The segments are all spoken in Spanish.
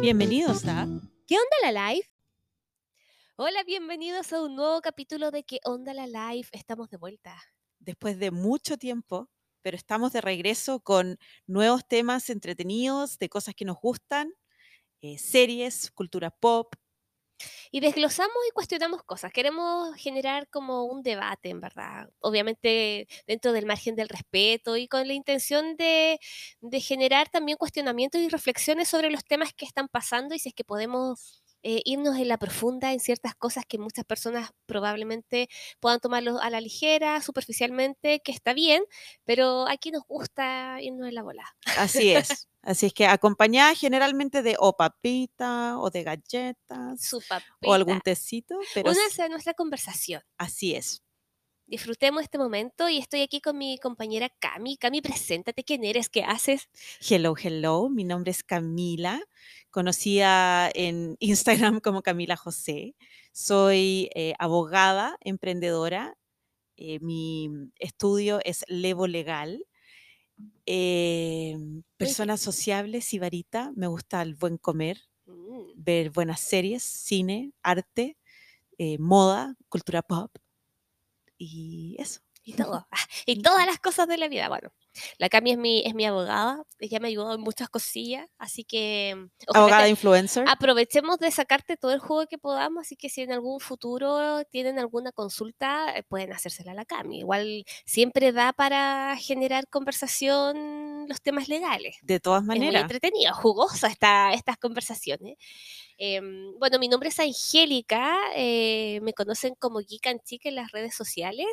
Bienvenidos a ¿Qué onda la live? Hola, bienvenidos a un nuevo capítulo de ¿Qué onda la live? Estamos de vuelta. después de mucho tiempo, pero estamos de regreso con nuevos temas entretenidos, de cosas que nos gustan, eh, series, cultura pop. Y desglosamos y cuestionamos cosas. Queremos generar como un debate, en verdad. Obviamente dentro del margen del respeto y con la intención de, de generar también cuestionamientos y reflexiones sobre los temas que están pasando y si es que podemos eh, irnos en la profunda en ciertas cosas que muchas personas probablemente puedan tomarlo a la ligera, superficialmente, que está bien, pero aquí nos gusta irnos en la bola. Así es. Así es que acompañada generalmente de o papita o de galletas Su o algún tecito, pero Únanse a nuestra conversación. así es. Disfrutemos este momento y estoy aquí con mi compañera Cami. Cami, preséntate, ¿quién eres? ¿Qué haces? Hello, hello. Mi nombre es Camila, conocida en Instagram como Camila José. Soy eh, abogada, emprendedora. eh, mi estudio es Levo Legal. Eh, persona sociable, sibarita. Me gusta el buen comer, Mm, ver buenas series, cine, arte, moda, cultura pop. Y eso. y todo. Ah, Y todas las cosas de la vida. Bueno, la Cami es mi, es mi abogada. Ella me ayudó en muchas cosillas. Así que mm, Abogada influencer. aprovechemos de sacarte todo el juego que podamos. Así que si en algún futuro tienen alguna consulta, eh, pueden hacérsela a la Cami. Igual siempre da para generar conversación los temas legales. De todas Es muy maneras. entretenido, jugosa esta, estas conversaciones. Em, bueno, mi nombre es Angélica, eh, me conocen como Geek and Chic en las redes sociales.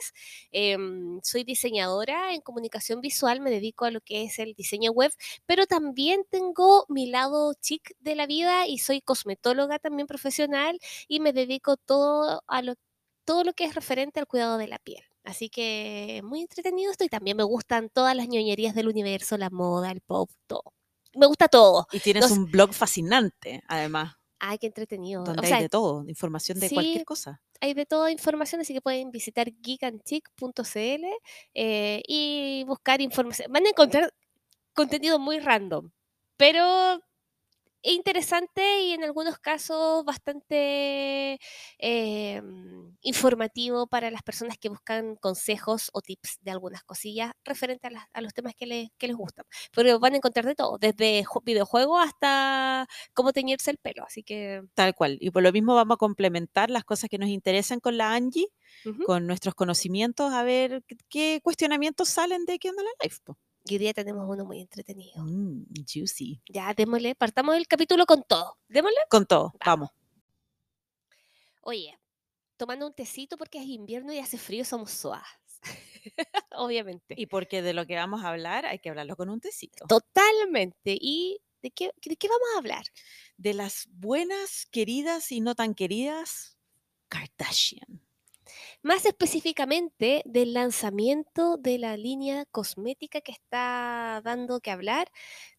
Em, soy diseñadora en comunicación visual, me dedico a lo que es el diseño web, pero también tengo mi lado chic de la vida y soy cosmetóloga también profesional y me dedico todo a lo, todo lo que es referente al cuidado de la piel. Así que muy entretenido esto y también me gustan todas las ñoñerías del universo, la moda, el pop, todo. Me gusta todo. Y tienes un blog fascinante, además, Ay, qué entretenido. donde o sea, hay de todo, información de sí, cualquier cosa. hay de toda información, así que pueden visitar geekandchic.cl eh, y buscar información. Van a encontrar contenido muy random, pero interesante y en algunos casos bastante eh, informativo para las personas que buscan consejos o tips de algunas cosillas referente a, las- a los temas que, les que les gustan. Pero van a encontrar de todo, desde ju- videojuegos hasta cómo teñirse el pelo. Así que Tal cual. Y por lo mismo vamos a complementar las cosas que nos interesan con la Angie, con nuestros conocimientos, a ver qué- qué cuestionamientos salen de qué onda la live. po. Y hoy día tenemos uno muy entretenido. Mm, juicy. Ya, démosle, partamos el capítulo con todo. Démosle. Con todo, Vamos. vamos. Oye, tomando un tecito porque es invierno y hace frío, somos suaves. Obviamente. Y porque de lo que vamos a hablar hay que hablarlo con un tecito. Totalmente. ¿Y de qué, de qué vamos a hablar? De las buenas, queridas y no tan queridas Kardashian. Más específicamente del lanzamiento de la línea cosmética que está dando que hablar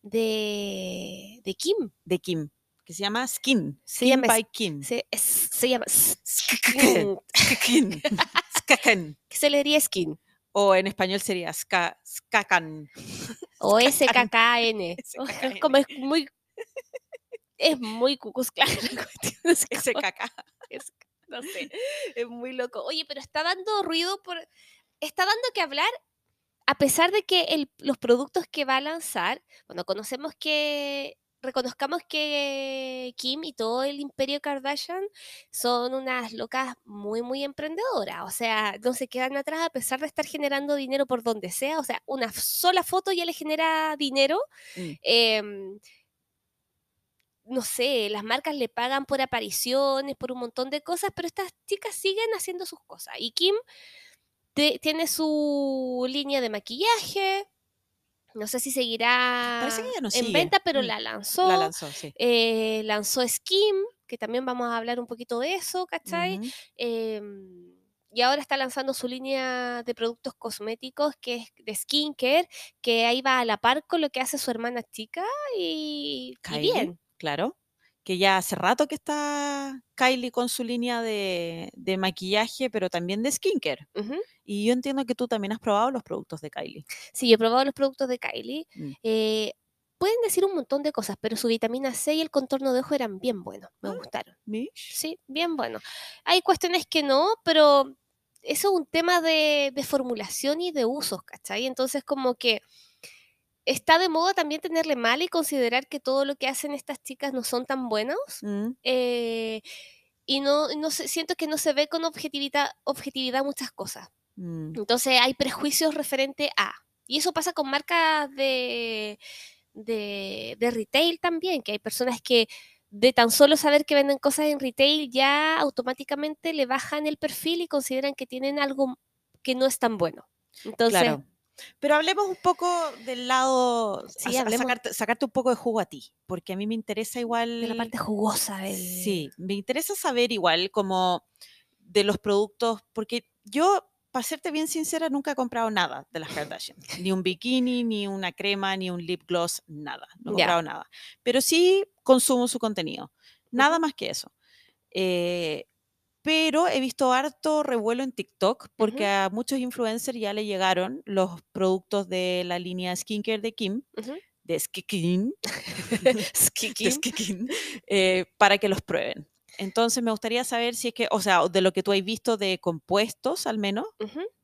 de, de Kim. De Kim, que se llama Skin. Se Skin llama by Kim. Se, es- se llama Skin. Skin. Que se le diría skin O en español sería ska, Skakan. o SKKN. SKKN. Como es muy es muy cucus claro es SKK. Es- no sé, es muy loco. Oye, pero está dando ruido por está dando que hablar a pesar de que el- los productos que va a lanzar, bueno, conocemos que reconozcamos que Kim y todo el imperio Kardashian son unas locas muy, muy emprendedoras. O sea, no se quedan atrás a pesar de estar generando dinero por donde sea. O sea, una sola foto ya le genera dinero. Mm. Em, no sé, las marcas le pagan por apariciones, por un montón de cosas, pero estas chicas siguen haciendo sus cosas. Y Kim te- tiene su línea de maquillaje. No sé si seguirá no en sigue. venta, pero Mm, la lanzó. La lanzó, sí. Eh, lanzó Skim, que también vamos a hablar un poquito de eso, ¿cachai? Em, y ahora está lanzando su línea de productos cosméticos, que es de skincare, que ahí va a la par con lo que hace su hermana chica y, y bien. Claro. Que ya hace rato que está Kylie con su línea de, de maquillaje, pero también de skincare. Y yo entiendo que tú también has probado los productos de Kylie. Sí, yo he probado los productos de Kylie. Mm. Eh, pueden decir un montón de cosas, pero su vitamina C y el contorno de ojo eran bien buenos, me Ah, gustaron. Mish. Sí, bien buenos. Hay cuestiones que no, pero eso es un tema de, de formulación y de usos, ¿cachai? Entonces como que está de moda también tenerle mal y considerar que todo lo que hacen estas chicas no son tan buenos. Mm, eh, y no, no se- siento que no se ve con objetividad, objetividad muchas cosas. mm, Entonces hay prejuicios referente a. Y eso pasa con marcas de, de, de retail también, que hay personas que de tan solo saber que venden cosas en retail ya automáticamente le bajan el perfil y consideran que tienen algo que no es tan bueno. Entonces, claro. Pero hablemos un poco del lado, Sí, a a sacarte, sacarte un poco de jugo a ti, porque a mí me interesa igual... de la parte jugosa del... Sí, me interesa saber igual como de los productos, porque yo, para serte bien sincera, nunca he comprado nada de las Kardashian. Ni un bikini, ni una crema, ni un lip gloss, nada. No he comprado nada. Pero sí consumo su contenido. Nada más que eso. Eh, pero he visto harto revuelo en TikTok porque a muchos influencers ya le llegaron los productos de la línea skincare de Kim, de Skikin, de Skikin. Eh, para que los prueben. Entonces me gustaría saber si es que, o sea, de lo que tú has visto de compuestos al menos.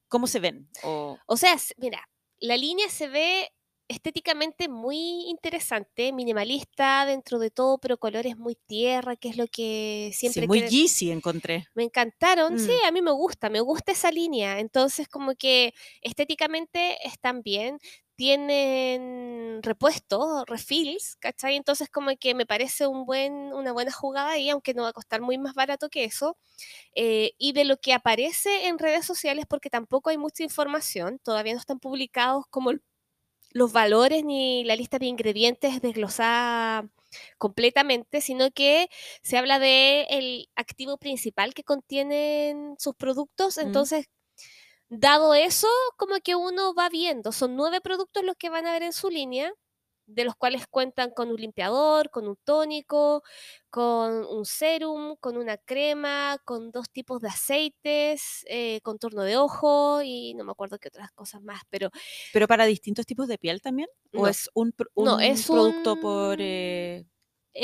¿cómo se ven? O, O sea, mira, la línea se ve estéticamente muy interesante, minimalista dentro de todo, pero colores muy tierra, que es lo que siempre sí, muy Yeezy encontré. me encantaron. Sí, Mm. a mí me gusta, me gusta esa línea. Entonces, como que estéticamente están bien, tienen repuestos, refills, ¿cachai? Entonces, como que me parece un buen, una buena jugada ahí, aunque no va a costar muy más barato que eso. Eh, y de lo que aparece en redes sociales, porque tampoco hay mucha información, todavía no están publicados como el- los valores ni la lista de ingredientes desglosada completamente, sino que se habla de el activo principal que contienen sus productos. Mm. Entonces, dado eso, como que uno va viendo, son nueve productos los que van a ver en su línea, de los cuales cuentan con un limpiador, con un tónico, con un serum, con una crema, con dos tipos de aceites, eh, contorno de ojo y no me acuerdo qué otras cosas más, pero ¿Pero para distintos tipos de piel también? ¿O No. es un, No, es producto por... eh,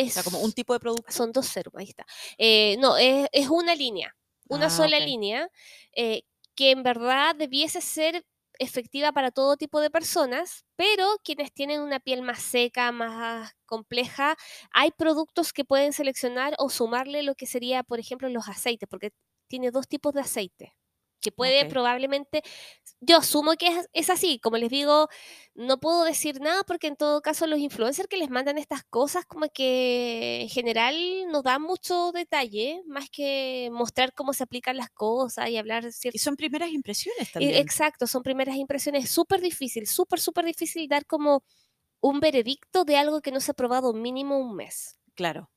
o es, sea, como un tipo de producto? son dos serums, ahí está. Eh, no, es, es una línea, una Ah, sola línea, eh, que en verdad debiese ser efectiva para todo tipo de personas, pero quienes tienen una piel más seca, más compleja, hay productos que pueden seleccionar o sumarle lo que sería, por ejemplo, los aceites, porque tiene dos tipos de aceite que puede probablemente, yo asumo que es, es así, como les digo, no puedo decir nada porque en todo caso los influencers que les mandan estas cosas como que en general no dan mucho detalle, más que mostrar cómo se aplican las cosas y hablar Y son primeras impresiones también. Exacto, son primeras impresiones, es súper difícil, súper, súper difícil dar como un veredicto de algo que no se ha probado mínimo un mes. Claro.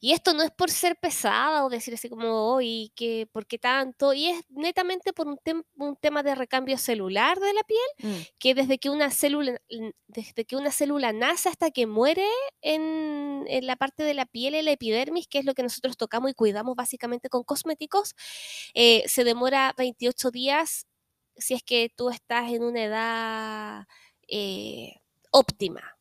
Y esto no es por ser pesada o decir así como, hoy que ¿por qué tanto? Y es netamente por un, tem- un tema de recambio celular de la piel, Mm, que desde que una célula, desde que una célula nace hasta que muere en, en la parte de la piel, en la epidermis, que es lo que nosotros tocamos y cuidamos básicamente con cosméticos, eh, se demora 28 días si es que tú estás en una edad eh, óptima.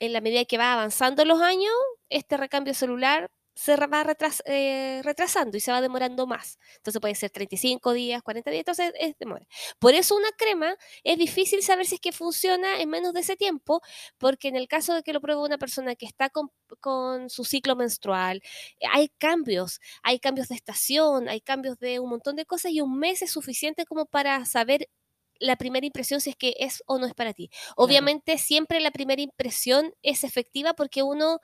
En la medida que va avanzando los años, este recambio celular se va eh, retrasando y se va demorando más. Entonces puede ser 35 días, 40 días, entonces es demora. Por eso una crema es difícil saber si es que funciona en menos de ese tiempo, porque en el caso de que lo pruebe una persona que está con, su ciclo menstrual, hay cambios, hay cambios de estación, hay cambios de un montón de cosas y un mes es suficiente como para saber la primera impresión si es que es o no es para ti. Obviamente siempre la primera impresión es efectiva porque uno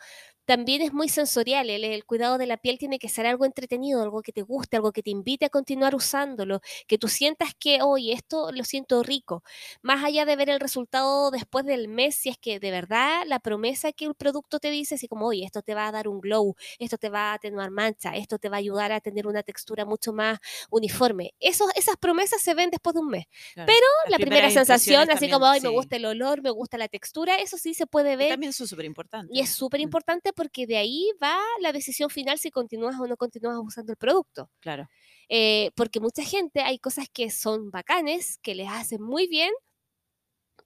también es muy sensorial. El, el cuidado de la piel tiene que ser algo entretenido, algo que te guste, algo que te invite a continuar usándolo, que tú sientas que, oye, esto lo siento rico. Más allá de ver el resultado después del mes, si es que de verdad la promesa que el producto te dice, así como, oye, esto te va a dar un glow, esto te va a atenuar mancha, esto te va a ayudar a tener una textura mucho más uniforme. Esos, esas promesas se ven después de un mes. claro. Pero la primera sensación, así como, ay, me gusta el olor, me gusta la textura, eso sí se puede Y ver. también son súper importantes. Y es súper importante porque de ahí va la decisión final si continúas o no continúas usando el producto. Claro. Eh, porque mucha gente, hay cosas que son bacanes, que les hacen muy bien,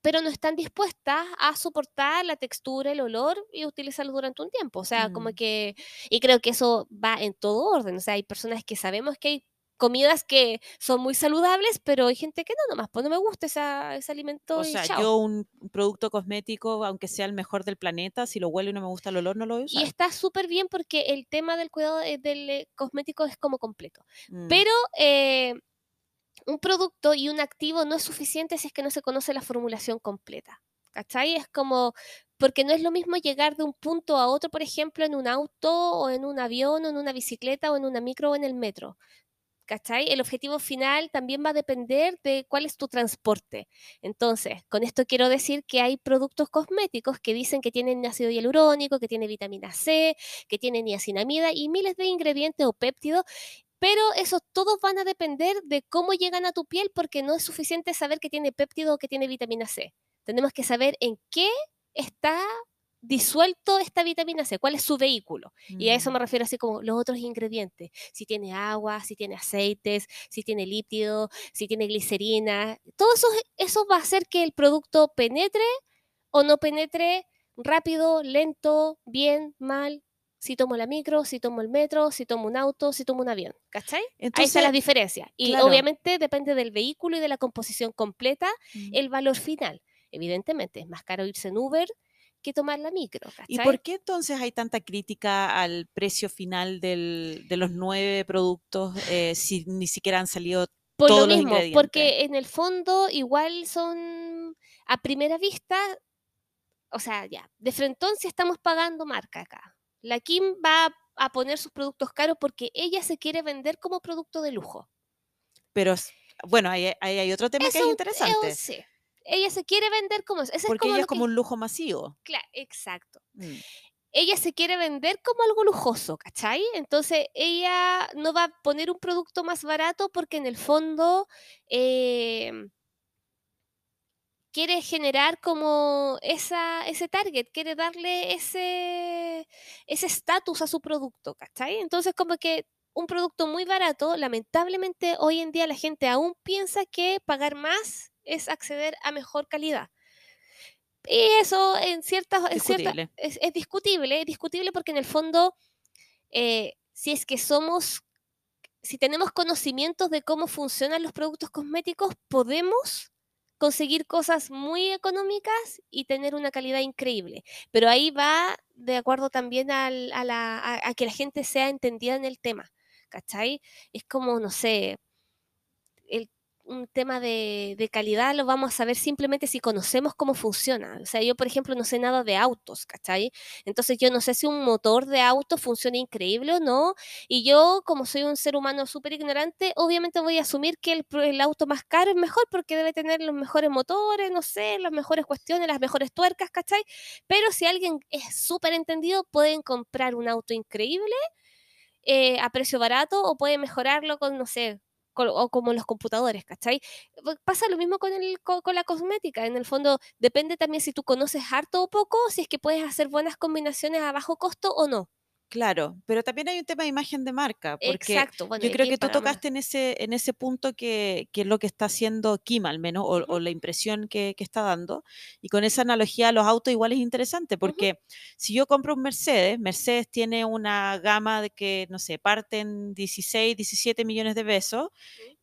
pero no están dispuestas a soportar la textura, el olor y utilizarlo durante un tiempo. O sea, como Mm. que, y creo que eso va en todo orden. O sea, hay personas que sabemos que hay comidas que son muy saludables, pero hay gente que no, nomás, pues no me gusta esa, ese alimento O y sea, chao. yo un producto cosmético, aunque sea el mejor del planeta, si lo huelo y no me gusta el olor, no lo voy a Y usar. está súper bien porque el tema del cuidado del eh, cosmético es como completo. Mm. Pero eh, un producto y un activo no es suficiente si es que no se conoce la formulación completa. ¿Cachai? Es como, porque no es lo mismo llegar de un punto a otro, por ejemplo, en un auto o en un avión o en una bicicleta o en una micro o en el metro. ¿Cachai? El objetivo final también va a depender de cuál es tu transporte. Entonces, con esto quiero decir que hay productos cosméticos que dicen que tienen ácido hialurónico, que tiene vitamina C, que tienen niacinamida y miles de ingredientes o péptidos pero esos todos van a depender de cómo llegan a tu piel porque no es suficiente saber que tiene péptido o que tiene vitamina C. Tenemos que saber en qué está disuelto esta vitamina C, cuál es su vehículo. Y a eso Mm. me refiero así como los otros ingredientes. Si tiene agua, si tiene aceites, si tiene lípido, si tiene glicerina. Todo eso, eso va a hacer que el producto penetre o no penetre rápido, lento, bien, mal, si tomo la micro, si tomo el metro, si tomo un auto, si tomo un avión. ¿Cachai? Ahí están Entonces, las diferencias. Y claro. obviamente depende del vehículo y de la composición completa Mm. el valor final. Evidentemente, es más caro irse en Uber que tomar la micro. ¿Y por qué entonces hay tanta crítica al precio final del- de los nueve productos eh, si ni siquiera han salido Por todos lo los mismo, ingredientes? porque en el fondo igual son a primera vista, o sea, ya, de frentón si estamos pagando marca acá. La Kim va a- poner sus productos caros porque ella se quiere vender como producto de lujo. Pero bueno, ahí, ahí hay otro tema que es interesante, eh, sí. Ella se quiere vender como eso. Porque es como ella es como que- un lujo masivo. Claro, exacto. Mm. ella se quiere vender como algo lujoso, ¿cachai? Entonces ella no va a poner un producto más barato porque en el fondo eh, quiere generar como esa, ese target, quiere darle ese ese estatus a su producto, ¿cachai? Entonces como que un producto muy barato, lamentablemente hoy en día la gente aún piensa que pagar más es acceder a mejor calidad. Y eso en ciertas, en cierta- Discutible. es, es discutible, es discutible porque en el fondo, eh, si es que somos, si tenemos conocimientos de cómo funcionan los productos cosméticos, podemos conseguir cosas muy económicas y tener una calidad increíble. Pero ahí va de acuerdo también al- a, la- a- a que la gente sea entendida en el tema, ¿cachai? Es como, no sé, un tema de, calidad lo vamos a saber simplemente si conocemos cómo funciona. O sea, yo, por ejemplo, no sé nada de autos, ¿cachai? Entonces yo no sé si un motor de auto funciona increíble o no. Y yo, como soy un ser humano súper ignorante, obviamente voy a asumir que el, auto más caro es mejor porque debe tener los mejores motores, no sé, las mejores cuestiones, las mejores tuercas, ¿cachai? Pero si alguien es súper entendido, pueden comprar un auto increíble eh, a precio barato o pueden mejorarlo con, no sé, o como los computadores, ¿cachai? Pa- Pasa lo mismo con, el, co- con, la cosmética. En el fondo, depende también si tú conoces harto o poco, si es que puedes hacer buenas combinaciones a bajo costo o no. Claro, pero también hay un tema de imagen de marca, porque Exacto. Bueno, yo creo que tú tocaste en ese, en ese punto que, que es lo que está haciendo Kim al menos, o, la impresión que, que está dando. Y con esa analogía a los autos igual es interesante, porque si yo compro un Mercedes, Mercedes tiene una gama de que, no sé, parten 16, 17 millones de pesos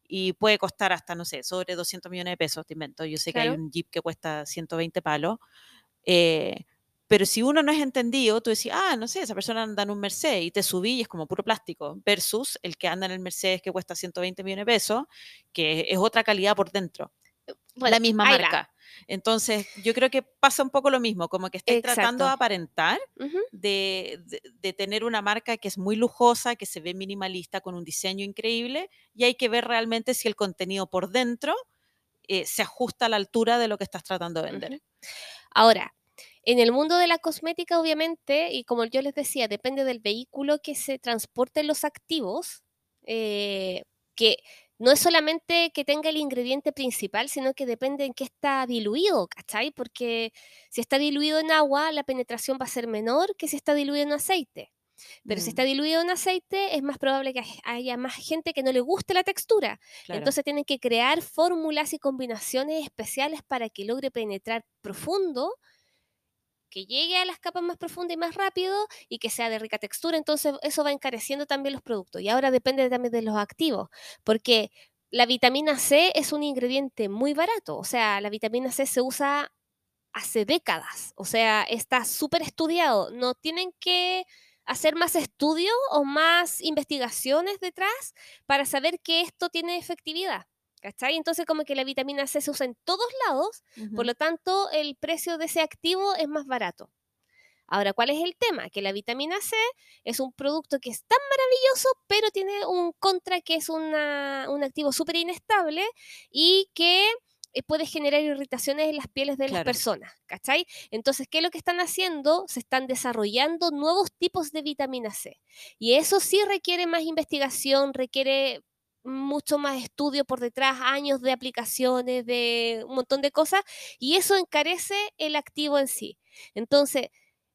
y puede costar hasta, no sé, sobre 200 millones de pesos, te invento. Yo sé que hay un Jeep que cuesta 120 palos. eh, pero si uno no es entendido, tú decís, ah, no sé, esa persona anda en un Mercedes y te subí y es como puro plástico, versus el que anda en el Mercedes que cuesta 120 millones de pesos, que es otra calidad por dentro, Bueno, la misma marca. Entonces, yo creo que pasa un poco lo mismo, como que estáis tratando de aparentar de, de- de tener una marca que es muy lujosa, que se ve minimalista, con un diseño increíble, y hay que ver realmente si el contenido por dentro eh, se ajusta a la altura de lo que estás tratando de vender. Ahora, en el mundo de la cosmética, obviamente, y como yo les decía, depende del vehículo que se transporten los activos, eh, que no es solamente que tenga el ingrediente principal, sino que depende en qué está diluido, ¿cachai? Porque si está diluido en agua, la penetración va a ser menor que si está diluido en aceite. Pero si Mm, está diluido en aceite, es más probable que haya más gente que no le guste la textura. claro. Entonces tienen que crear fórmulas y combinaciones especiales para que logre penetrar profundo, que llegue a las capas más profundas y más rápido y que sea de rica textura. Entonces eso va encareciendo también los productos. Y ahora depende también de los activos, porque la vitamina C es un ingrediente muy barato. O sea, la vitamina C se usa hace décadas. O sea, está súper estudiado. No tienen que hacer más estudios o más investigaciones detrás para saber que esto tiene efectividad. ¿Cachai? Entonces como que la vitamina C se usa en todos lados, por lo tanto el precio de ese activo es más barato. Ahora, ¿cuál es el tema? Que la vitamina C es un producto que es tan maravilloso, pero tiene un contra que es una- un activo súper inestable y que eh, puede generar irritaciones en las pieles de las personas, ¿cachai? Entonces, ¿qué es lo que están haciendo? Se están desarrollando nuevos tipos de vitamina C. Y eso sí requiere más investigación, requiere mucho más estudio por detrás, años de aplicaciones, de un montón de cosas, y eso encarece el activo en sí. Entonces,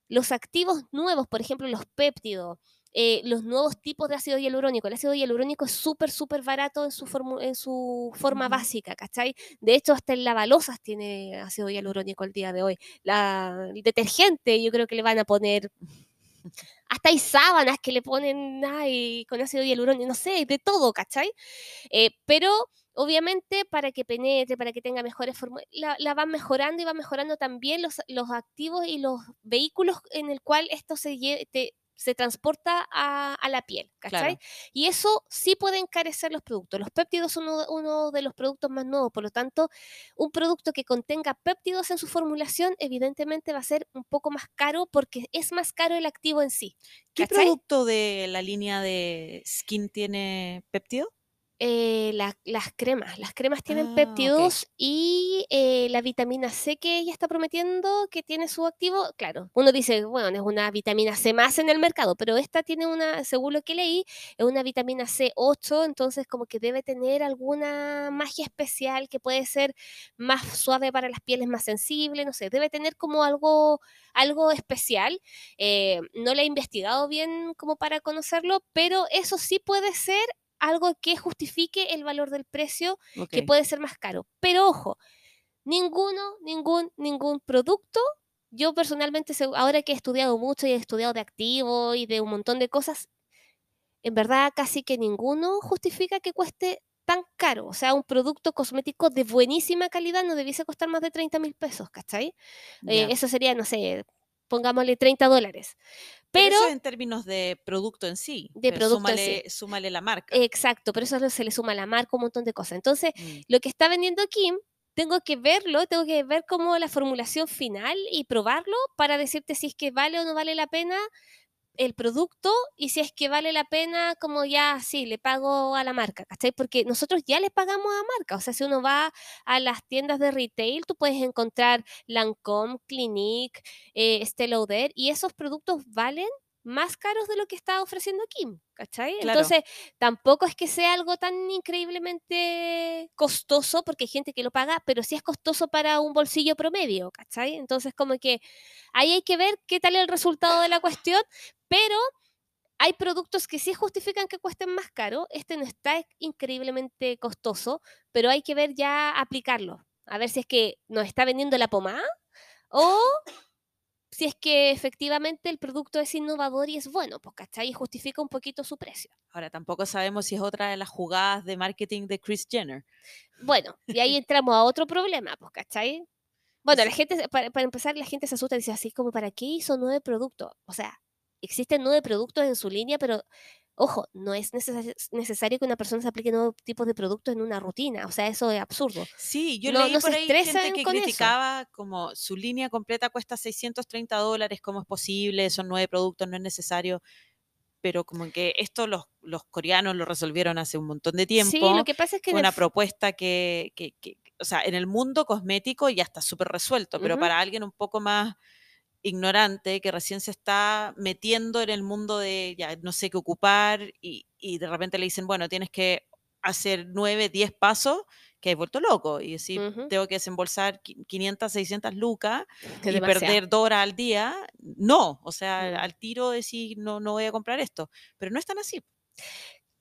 los activos nuevos, por ejemplo, los péptidos, eh, los nuevos tipos de ácido hialurónico. El ácido hialurónico es súper, súper barato en su, en su forma básica, ¿cachai? De hecho, hasta el lavalosas tiene ácido hialurónico el día de hoy. La, el detergente, yo creo que le van a poner. Hasta hay sábanas que le ponen ay, con ácido hialurónico, no sé, de todo, ¿cachai? Eh, pero obviamente para que penetre, para que tenga mejores formas, la, van mejorando y van mejorando también los, los activos y los vehículos en el cual esto se, se transporta a, a la piel, ¿cachai? Claro. Y eso sí puede encarecer los productos. Los péptidos son uno, uno de los productos más nuevos, por lo tanto, un producto que contenga péptidos en su formulación evidentemente va a ser un poco más caro porque es más caro el activo en sí. ¿Qué ¿cachai? producto de la línea de skin tiene péptido? Eh, la- las cremas, las cremas tienen Ah, péptidos y eh, la vitamina C que ella está prometiendo que tiene su activo, claro, uno dice, bueno, es una vitamina C más en el mercado, pero esta tiene una, según lo que leí, es una vitamina C8, entonces como que debe tener alguna magia especial que puede ser más suave para las pieles más sensibles, no sé, debe tener como algo, algo especial. Eh, no la he investigado bien como para conocerlo, pero eso sí puede ser algo que justifique el valor del precio, que Ok. puede ser más caro. Pero ojo, ninguno, ningún, ningún producto. Yo personalmente, ahora que he estudiado mucho y he estudiado de activo y de un montón de cosas, en verdad casi que ninguno justifica que cueste tan caro. O sea, un producto cosmético de buenísima calidad no debiese costar más de 30 mil pesos, ¿cachai? Eh, Ya. eso sería, no sé, pongámosle 30 dólares. Pero Pero eso en términos de producto en sí. de pero producto en sí. súmale, súmale la marca. Exacto, pero eso se le suma a la marca, un montón de cosas. Entonces, Mm, lo que está vendiendo Kim, tengo que verlo, tengo que ver como la formulación final y probarlo para decirte si es que vale o no vale la pena el producto y si es que vale la pena como ya, sí, le pago a la marca, ¿cachai? Porque nosotros ya le pagamos a marca, o sea, si uno va a las tiendas de retail, tú puedes encontrar Lancome, Clinique, eh, y esos productos valen más caros de lo que está ofreciendo Kim, ¿cachai? Claro. Entonces, tampoco es que sea algo tan increíblemente costoso, porque hay gente que lo paga, pero sí es costoso para un bolsillo promedio, ¿cachai? Entonces, como que ahí hay que ver qué tal el resultado de la cuestión, pero hay productos que sí justifican que cuesten más caro. Este no está increíblemente costoso, pero hay que ver ya aplicarlo. A ver si es que nos está vendiendo la pomada o si es que efectivamente el producto es innovador y es bueno, pues, ¿cachai? Y justifica un poquito su precio. Ahora, tampoco sabemos si es otra de las jugadas de marketing de Chris Jenner. Bueno, y ahí entramos a otro problema, pues, ¿cachai? Bueno, la gente, para, para empezar, la gente se asusta y dice así como, ¿para qué hizo nueve productos? O sea, existen nueve productos en su línea, pero ojo, no es neces- necesario que una persona se aplique nuevos tipos de productos en una rutina. O sea, eso es absurdo. Sí, yo No- leí no por se ahí gente que eso. criticaba como su línea completa cuesta 630 dólares, ¿cómo es posible? Son nueve productos, no es necesario. Pero como que esto los, los coreanos lo resolvieron hace un montón de tiempo. Sí, lo que pasa es que Fue una propuesta que, que- que- o sea, en el mundo cosmético ya está súper resuelto, pero para alguien un poco más ignorante que recién se está metiendo en el mundo de ya no sé qué ocupar y, y de repente le dicen, bueno, tienes que hacer 9, 10 pasos que he vuelto loco y decir, tengo que desembolsar qui- 500, 600 lucas y demasiado. perder dos horas al día. No, o sea, Mm. al tiro decir, no, no voy a comprar esto. Pero no es tan así.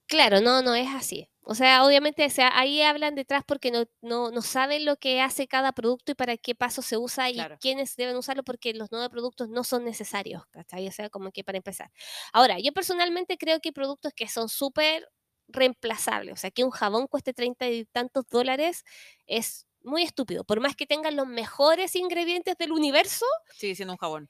Claro, no, no es así. O sea, obviamente, o sea, ahí hablan detrás porque no, no, no saben lo que hace cada producto y para qué paso se usa y Claro. quiénes deben usarlo porque los nuevos productos no son necesarios, ¿cachai? O sea, como que para empezar. Ahora, yo personalmente creo que hay productos que son súper reemplazables. O sea, que un jabón cueste treinta y tantos dólares es muy estúpido. Por más que tengan los mejores ingredientes del universo, Sigue siendo un jabón.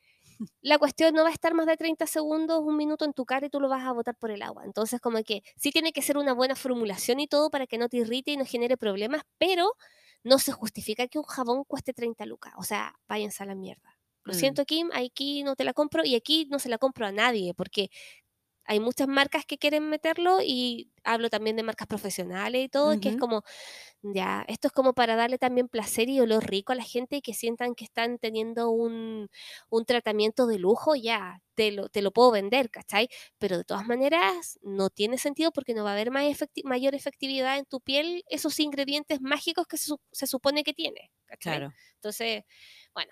La cuestión no va a estar más de 30 segundos, un minuto en tu cara y tú lo vas a botar por el agua. Entonces, como que sí tiene que ser una buena formulación y todo para que no te irrite y no genere problemas, pero no se justifica que un jabón cueste 30 lucas. O sea, váyanse a la mierda. Lo Mm. siento, Kim, aquí no te la compro y aquí no se la compro a nadie porque hay muchas marcas que quieren meterlo y hablo también de marcas profesionales y todo, que es como, ya, esto es como para darle también placer y olor rico a la gente y que sientan que están teniendo un, un tratamiento de lujo, ya, te lo, te lo puedo vender, ¿cachai? Pero de todas maneras no tiene sentido porque no va a haber más efecti- mayor efectividad en tu piel esos ingredientes mágicos que se, su- se supone que tiene, ¿cachai? Claro. Entonces, bueno.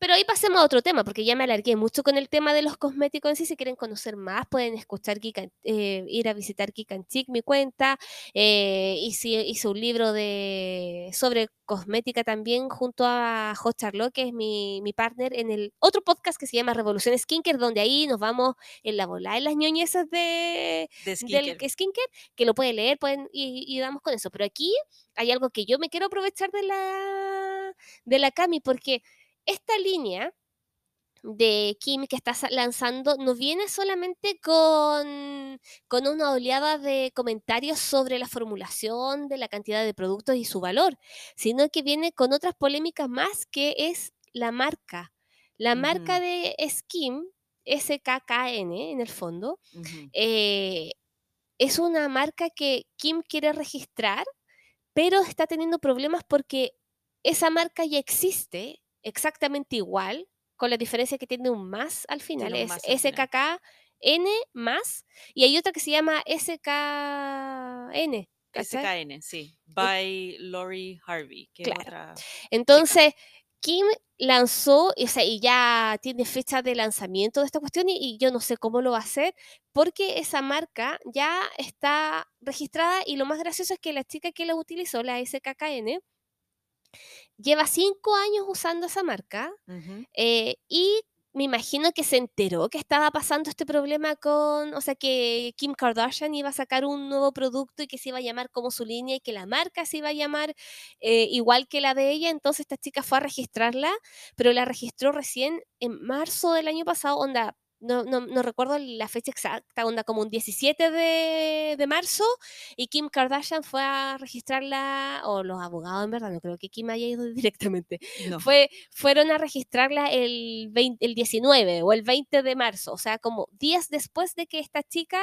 Pero ahí pasemos a otro tema, porque ya me alargué mucho con el tema de los cosméticos. Si quieren conocer más, pueden escuchar eh, ir a visitar Chic, mi cuenta. Eh, hice, hice un libro de, sobre cosmética también junto a Jo Charlotte, que es mi, mi partner, en el otro podcast que se llama Revolución Skincare, donde ahí nos vamos en la bola, en las ñoñezas de, De del skincare. que- skincare, que lo pueden leer pueden, y, y damos con eso. Pero aquí hay algo que yo me quiero aprovechar de la, de la Cami, porque esta línea de Kim que está lanzando no viene solamente con, con una oleada de comentarios sobre la formulación de la cantidad de productos y su valor, sino que viene con otras polémicas más que es la marca. La marca de Skim, SKKN en el fondo, eh, es una marca que Kim quiere registrar, pero está teniendo problemas porque esa marca ya existe exactamente igual, con la diferencia que tiene un más al final, es más al final. SKKN más, y hay otra que se llama SKN. ¿cachai? SKN, sí. By Lori Harvey, que Claro. otra. Entonces, Kim lanzó, o sea, y ya tiene fecha de lanzamiento de esta cuestión y, y yo no sé cómo lo va a hacer porque esa marca ya está registrada y lo más gracioso es que la chica que la utilizó, la SKKN, lleva cinco años usando esa marca eh, y me imagino que se enteró que estaba pasando este problema con, o sea, que Kim Kardashian iba a sacar un nuevo producto y que se iba a llamar como su línea y que la marca se iba a llamar eh, igual que la de ella. Entonces esta chica fue a registrarla, pero la registró recién en marzo del año pasado, onda. No, no, no recuerdo la fecha exacta, onda como un 17 de, de marzo, y Kim Kardashian fue a registrarla, o los abogados en verdad, no creo que Kim haya ido directamente, No. fue, fueron a registrarla el, 20 el 19 o el 20 de marzo, o sea, como días después de que esta chica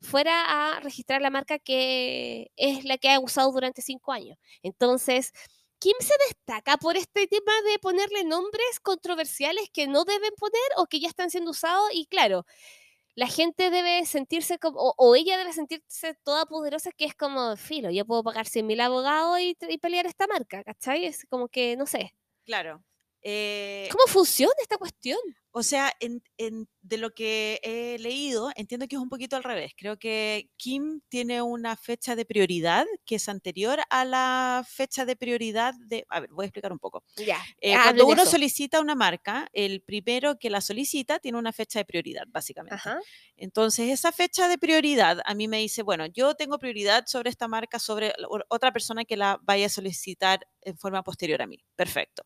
fuera a registrar la marca que es la que ha usado durante cinco años. Entonces, Kim se destaca por este tema de ponerle nombres controversiales que no deben poner o que ya están siendo usados y claro, la gente debe sentirse como, o, o ella debe sentirse toda poderosa, que es como, filo, yo puedo pagar 100 mil abogados y, y pelear esta marca, ¿cachai? Es como que, no sé. Claro. Eh, ¿Cómo funciona esta cuestión? O sea, en- en- de lo que he leído, entiendo que es un poquito al revés. Creo que Kim tiene una fecha de prioridad que es anterior a la fecha de prioridad de... A ver, voy a explicar un poco. Ya. Eh, hablen cuando uno eso. solicita una marca, el primero que la solicita tiene una fecha de prioridad, básicamente. Ajá. Entonces, esa fecha de prioridad a mí me dice, bueno, yo tengo prioridad sobre esta marca, sobre otra persona que la vaya a solicitar en forma posterior a mí. Perfecto.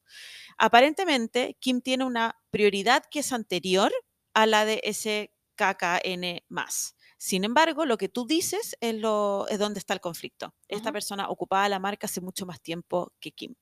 Aparentemente, Kim tiene una prioridad que es anterior a la de ese KKN más. Sin embargo, lo que tú dices es, lo, es donde está el conflicto. Esta persona ocupaba la marca hace mucho más tiempo que Kim.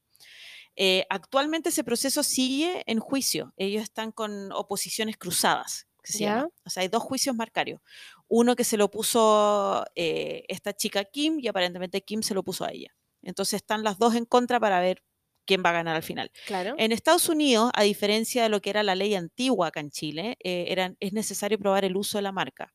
Eh, actualmente ese proceso sigue en juicio. Ellos están con oposiciones cruzadas, que se Ya. llama. O sea, hay dos juicios marcarios. Uno que se lo puso eh, esta chica Kim y aparentemente Kim se lo puso a ella. Entonces están las dos en contra para ver quién va a ganar al final. Claro. En Estados Unidos, a diferencia de lo que era la ley antigua acá en Chile, eh, eran- es necesario probar el uso de la marca.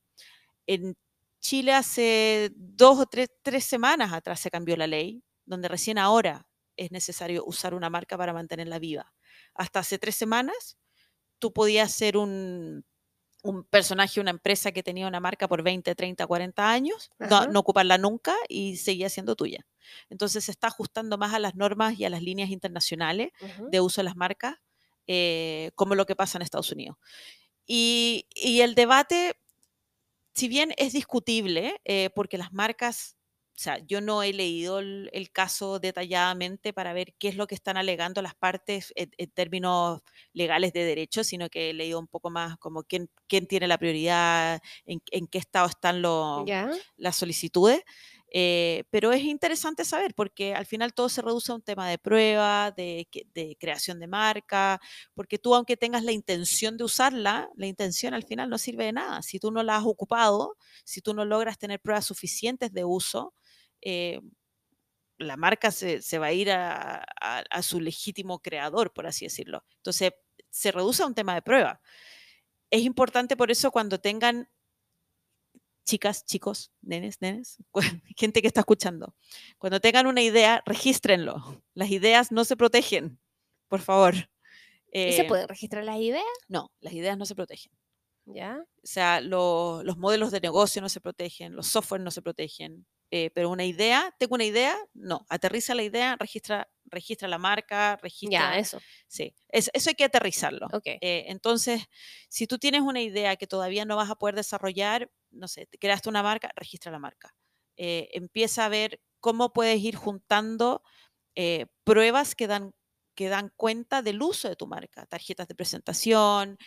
En Chile hace dos o tres, tres semanas atrás se cambió la ley, donde recién ahora es necesario usar una marca para mantenerla viva. Hasta hace tres semanas tú podías ser un, un personaje, una empresa que tenía una marca por 20, 30, 40 años, no, ocuparla nunca y seguía siendo tuya. Entonces se está ajustando más a las normas y a las líneas internacionales de uso de las marcas, eh, como lo que pasa en Estados Unidos. Y, y el debate, si bien es discutible, eh, porque las marcas, o sea, yo no he leído el, el caso detalladamente para ver qué es lo que están alegando las partes en, en términos legales de derecho, sino que he leído un poco más como quién, quién tiene la prioridad, en, en qué estado están Ya. las solicitudes. Eh, pero es interesante saber porque al final todo se reduce a un tema de prueba, de, de creación de marca, porque tú aunque tengas la intención de usarla, la intención al final no sirve de nada. Si tú no la has ocupado, si tú no logras tener pruebas suficientes de uso, eh, la marca se, se va a ir a, a- a su legítimo creador, por así decirlo. Entonces, se reduce a un tema de prueba. Es importante por eso cuando tengan chicas, chicos, nenes, nenes, gente que está escuchando, cuando tengan una idea, regístrenlo. Las ideas no se protegen, por favor. ¿Y se Eh, pueden registrar las ideas? no, las ideas no se protegen. Ya. O sea, lo- los modelos de negocio no se protegen, los software no se protegen. Eh, pero una idea, tengo una idea, no, aterriza la idea, registra, registra la marca, registra. Ya, eso. Sí, es- eso hay que aterrizarlo. Eh, entonces, si tú tienes una idea que todavía no vas a poder desarrollar, no sé, te creaste una marca, registra la marca. Eh, empieza a ver cómo puedes ir juntando pruebas que dan, que dan cuenta del uso de tu marca, tarjetas de presentación,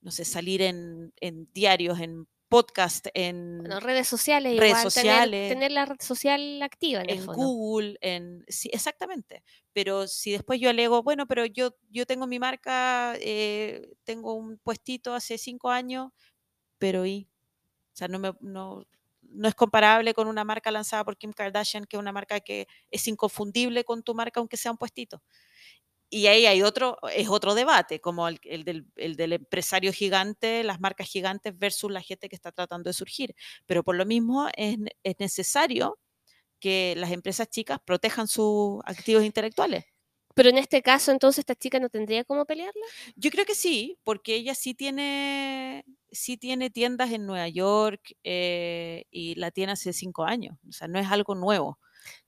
no sé, salir en, en diarios, en podcast, en, Bueno, redes sociales Redes igual, tener- sociales. Tener, la red social activa en, el en. Google, en sí, exactamente. Pero si después yo alego, bueno, pero yo, yo tengo mi marca, eh, tengo un puestito hace cinco años, pero y, o sea, no, me, no, no es comparable con una marca lanzada por Kim Kardashian, que es una marca que es inconfundible con tu marca, aunque sea un puestito. Y ahí hay otro, es otro debate, como el, el del, el del empresario gigante, las marcas gigantes versus la gente que está tratando de surgir. Pero por lo mismo es, es necesario que las empresas chicas protejan sus activos intelectuales. Pero en este caso, entonces, esta chica no tendría cómo pelearla. Yo creo que sí, porque ella sí tiene, sí tiene tiendas en Nueva York eh, y la tiene hace cinco años. O sea, no es algo nuevo.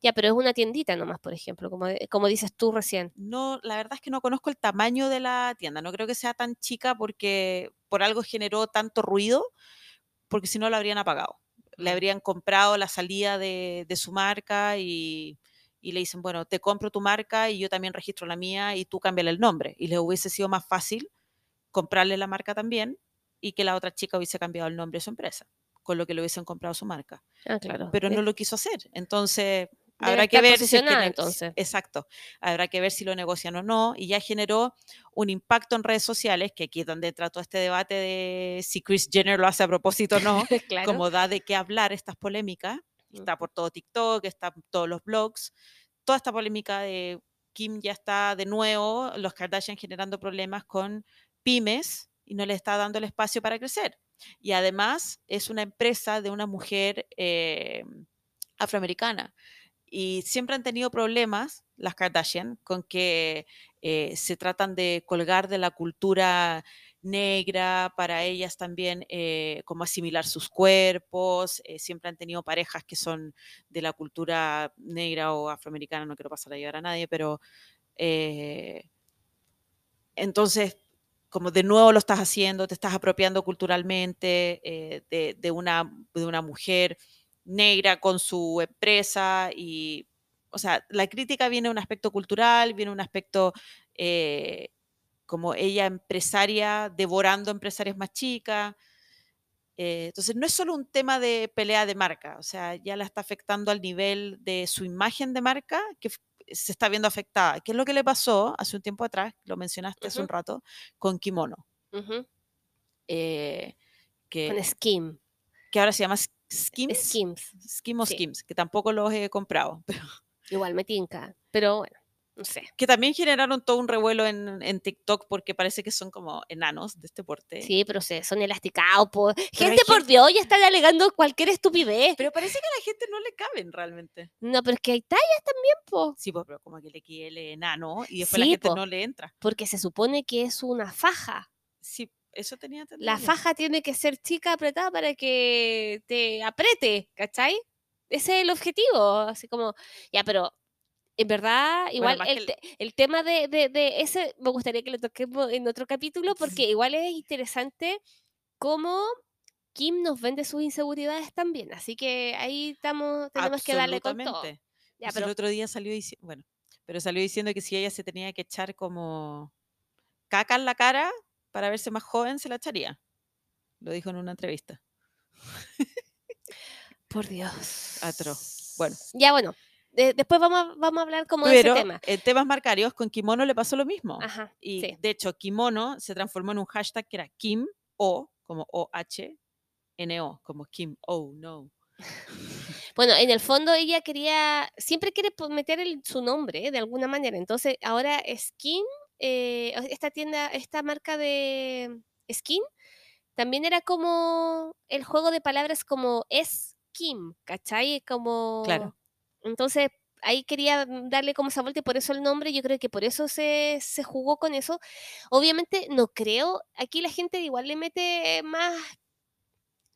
Ya, pero es una tiendita nomás, por ejemplo, como, como dices tú recién. No, la verdad es que no conozco el tamaño de la tienda. No creo que sea tan chica porque por algo generó tanto ruido, porque si no la habrían apagado. Le habrían comprado la salida de, de su marca y, y le dicen, bueno, te compro tu marca y yo también registro la mía y tú cámbiale el nombre. Y les hubiese sido más fácil comprarle la marca también y que la otra chica hubiese cambiado el nombre de su empresa, con lo que le hubiesen comprado su marca. Ah, claro. Pero Eh, no lo quiso hacer. Entonces, Debe habrá que ver si es que entonces. Exacto. Habrá que ver si lo negocian o no. Y ya generó un impacto en redes sociales, que aquí es donde todo este debate de si Chris Jenner lo hace a propósito o no, claro. como da de qué hablar estas polémicas. Está por todo TikTok, está por todos los blogs. Toda esta polémica de Kim ya está de nuevo, los Kardashian generando problemas con pymes y no le está dando el espacio para crecer. Y además es una empresa de una mujer eh, afroamericana. Y siempre han tenido problemas las Kardashian con que eh, se tratan de colgar de la cultura negra, para ellas también eh, como asimilar sus cuerpos, siempre han tenido parejas que son de la cultura negra o afroamericana, no quiero pasar a llevar a nadie, pero entonces, como de nuevo lo estás haciendo, te estás apropiando culturalmente eh, de, de, una, de una mujer negra con su empresa y, o sea, la crítica viene un aspecto cultural, viene un aspecto eh, como ella empresaria devorando empresarias más chicas. Eh, entonces, no es solo un tema de pelea de marca, o sea, ya la está afectando al nivel de su imagen de marca, que se está viendo afectada. ¿Qué es lo que le pasó hace un tiempo atrás? Lo mencionaste uh -huh. hace un rato, con Kimono. Uh -huh. eh, que, con Skim. Que ahora se llama Skims. Skims. Skim o sí. Skims, que tampoco los he comprado. Pero... Igual me tinca, pero bueno. No sé. Que también generaron todo un revuelo en, en TikTok porque parece que son como enanos de este porte. Sí, pero se, son elasticados. po. Gente, por gente- Dios, ya están alegando cualquier estupidez. Pero parece que a la gente no le caben realmente. No, pero es que hay tallas también, po. Sí, pues, pero como que le XL enano y después la Sí, gente po. no le entra. Porque se supone que es una faja. Sí, eso tenía. La faja tiene que ser chica apretada para que te apriete, ¿cachai? Ese es el objetivo. Así como, ya, pero en verdad, igual el, que tema de, de- de ese me gustaría que lo toquemos en otro capítulo porque igual es interesante cómo Kim nos vende sus inseguridades también. Así que ahí estamos, tenemos que darle con todo. Ya, Pues pero El otro día salió diciendo, bueno, pero salió diciendo que si ella se tenía que echar como caca en la cara para verse más joven, se la echaría. Lo dijo en una entrevista. por Dios. Atroz. Bueno. Ya, bueno. De- después vamos a, vamos a hablar como de Pero ese tema. en temas marcarios, con Kimono le pasó lo mismo. Ajá. Y sí. de hecho, Kimono se transformó en un hashtag que era Kim O, como O-H, N-O, como Kim Oh, no. Bueno, en el fondo ella quería, siempre quiere meter el- su nombre ¿eh? de alguna manera. Entonces, ahora Skin, eh, o- esta tienda, esta marca de Skin, también era como el juego de palabras como es Kim, ¿cachai? Como... Claro. Entonces, ahí quería darle como esa vuelta y por eso el nombre, yo creo que por eso se, se jugó con eso. Obviamente, no creo, aquí la gente igual le mete más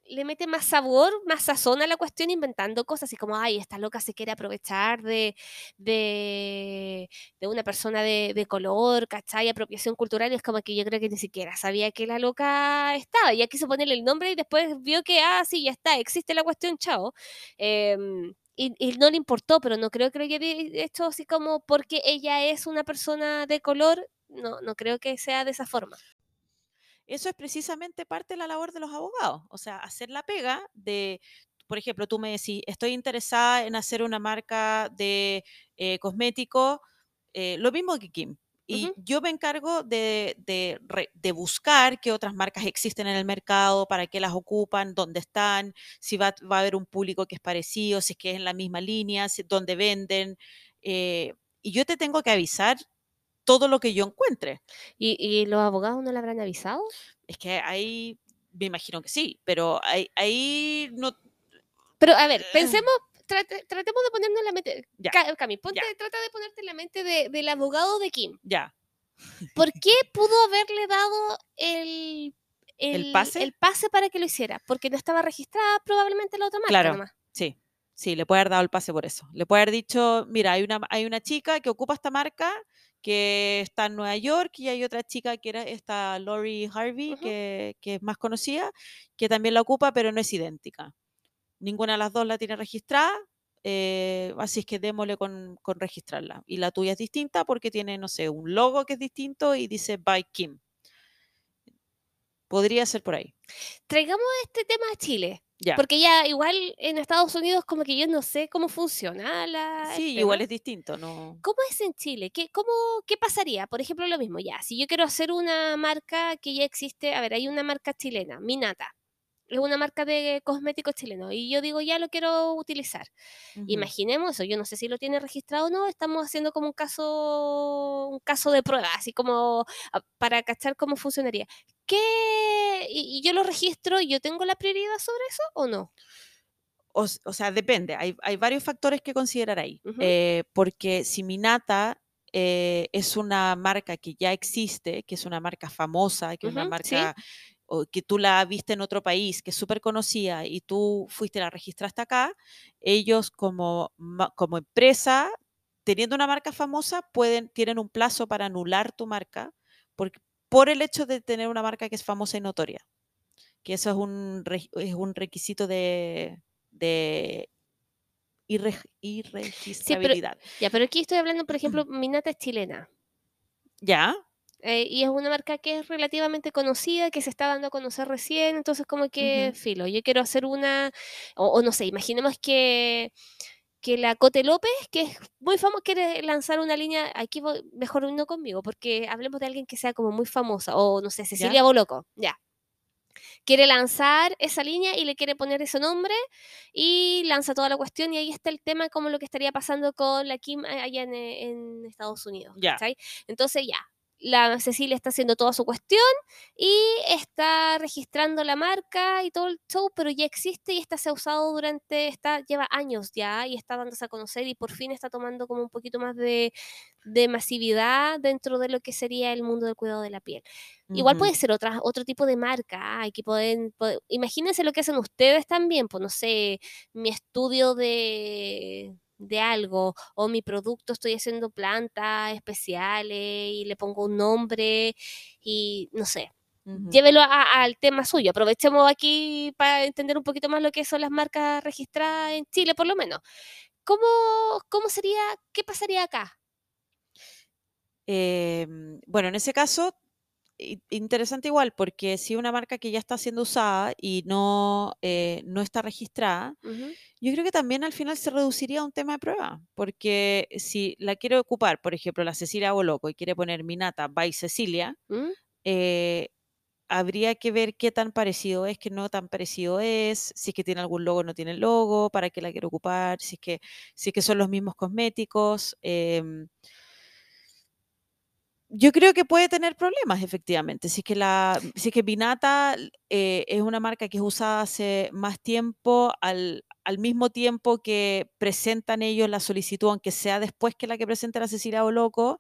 le mete más sabor, más sazón a la cuestión inventando cosas así como, ay, esta loca se quiere aprovechar de, de, de una persona de, de color, ¿cachai? Apropiación cultural, es como que yo creo que ni siquiera sabía que la loca estaba, ya quiso ponerle el nombre y después vio que, ah, sí, ya está, existe la cuestión, chao. Em, y, y no le importó, pero no creo que lo haya hecho así como porque ella es una persona de color, no, no creo que sea de esa forma. Eso es precisamente parte de la labor de los abogados, o sea, hacer la pega de, por ejemplo, tú me decís, estoy interesada en hacer una marca de eh, cosméticos, eh, lo mismo que Kim. Y yo me encargo de, de buscar qué otras marcas existen en el mercado, para qué las ocupan, dónde están, si va, va a haber un público que es parecido, si es que es en la misma línea, si, dónde venden. eh, y yo te tengo que avisar todo lo que yo encuentre. ¿Y, y los abogados no le habrán avisado? Es que ahí me imagino que sí, pero ahí, ahí no. Pero a ver, Eh. pensemos, trate- tratemos de ponernos en la mente. Ya, Ca- Cami, ponte, ya. trata de ponerte en la mente de- del abogado de Kim. Ya. ¿Por qué pudo haberle dado el, ¿El pase? el pase para que lo hiciera? Porque no estaba registrada probablemente la otra marca. Claro. nomás. Sí, sí, le puede haber dado el pase por eso. Le puede haber dicho, mira, hay una, hay una chica que ocupa esta marca que está en Nueva York y hay otra chica que era esta Lori Harvey, que, que es más conocida, que también la ocupa, pero no es idéntica. Ninguna de las dos la tiene registrada, eh, así es que démosle con, con registrarla. Y la tuya es distinta porque tiene, no sé, un logo que es distinto y dice by Kim. Podría ser por ahí. Traigamos este tema a Chile. Ya. Porque ya igual en Estados Unidos como que yo no sé cómo funciona la... Sí, igual es distinto, ¿no? ¿Cómo es en Chile? ¿Qué, cómo, ¿Qué pasaría? Por ejemplo, lo mismo, ya, si yo quiero hacer una marca que ya existe, a ver, hay una marca chilena, Minata, es una marca de cosméticos chileno, y yo digo, ya lo quiero utilizar. Imaginemos eso, yo no sé si lo tiene registrado o no, estamos haciendo como un caso, un caso de prueba, así como ah, para cachar cómo funcionaría. ¿Qué? ¿Y, yo lo registro y yo tengo la prioridad sobre eso o no? O, sea, depende. Hay, hay varios factores que considerar ahí. Eh, porque si Minata eh, es una marca que ya existe, que es una marca famosa, que es una sí. O que tú la viste en otro país, que es súper conocida y tú fuiste, la registraste acá, ellos como, como empresa, teniendo una marca famosa, pueden, tienen un plazo para anular tu marca por, por el hecho de tener una marca que es famosa y notoria. Que eso es un, es un requisito de, de irre- irregistrabilidad. Ya, pero aquí estoy hablando, por ejemplo, Minata es chilena. ¿Ya? Eh, y es una marca que es relativamente conocida, que se está dando a conocer recién, entonces como que, filo, yo quiero hacer una, o, o no sé, imaginemos que, que la Cote López, que es muy famosa, quiere lanzar una línea, aquí voy- mejor no conmigo, porque hablemos de alguien que sea como muy famosa, o no sé, Cecilia Boloco, ya. quiere lanzar esa línea y le quiere poner ese nombre y lanza toda la cuestión y ahí está el tema como lo que estaría pasando con la Kim allá en, en Estados Unidos. Ya. Entonces ya, la Cecilia está haciendo toda su cuestión y está registrando la marca y todo el show, pero ya existe y esta se ha usado durante, está, lleva años ya y está dándose a conocer y por fin está tomando como un poquito más de, de masividad dentro de lo que sería el mundo del cuidado de la piel. Igual puede ser otra, otro tipo de marca, hay que imagínense lo que hacen ustedes también, pues no sé, mi estudio de, de algo o mi producto estoy haciendo plantas especiales y le pongo un nombre y no sé, llévelo al tema suyo. Aprovechemos aquí para entender un poquito más lo que son las marcas registradas en Chile, por lo menos. ¿Cómo, cómo sería, qué pasaría acá? Em, bueno, en ese caso, interesante igual, porque si una marca que ya está siendo usada y no, eh, no está registrada, Ujú, yo creo que también al final se reduciría a un tema de prueba, porque si la quiero ocupar, por ejemplo, la Cecilia Boloco y quiere poner Minata by Cecilia, ¿Mm? eh, habría que ver qué tan parecido es, qué no tan parecido es, si es que tiene algún logo o no tiene logo, para qué la quiero ocupar, si es que, si es que son los mismos cosméticos. em, yo creo que puede tener problemas, efectivamente. Si es que, la, si es que Vinata eh, es una marca que es usada hace más tiempo, al, al mismo tiempo que presentan ellos la solicitud, aunque sea después que la que presenta la Cecilia Boloco,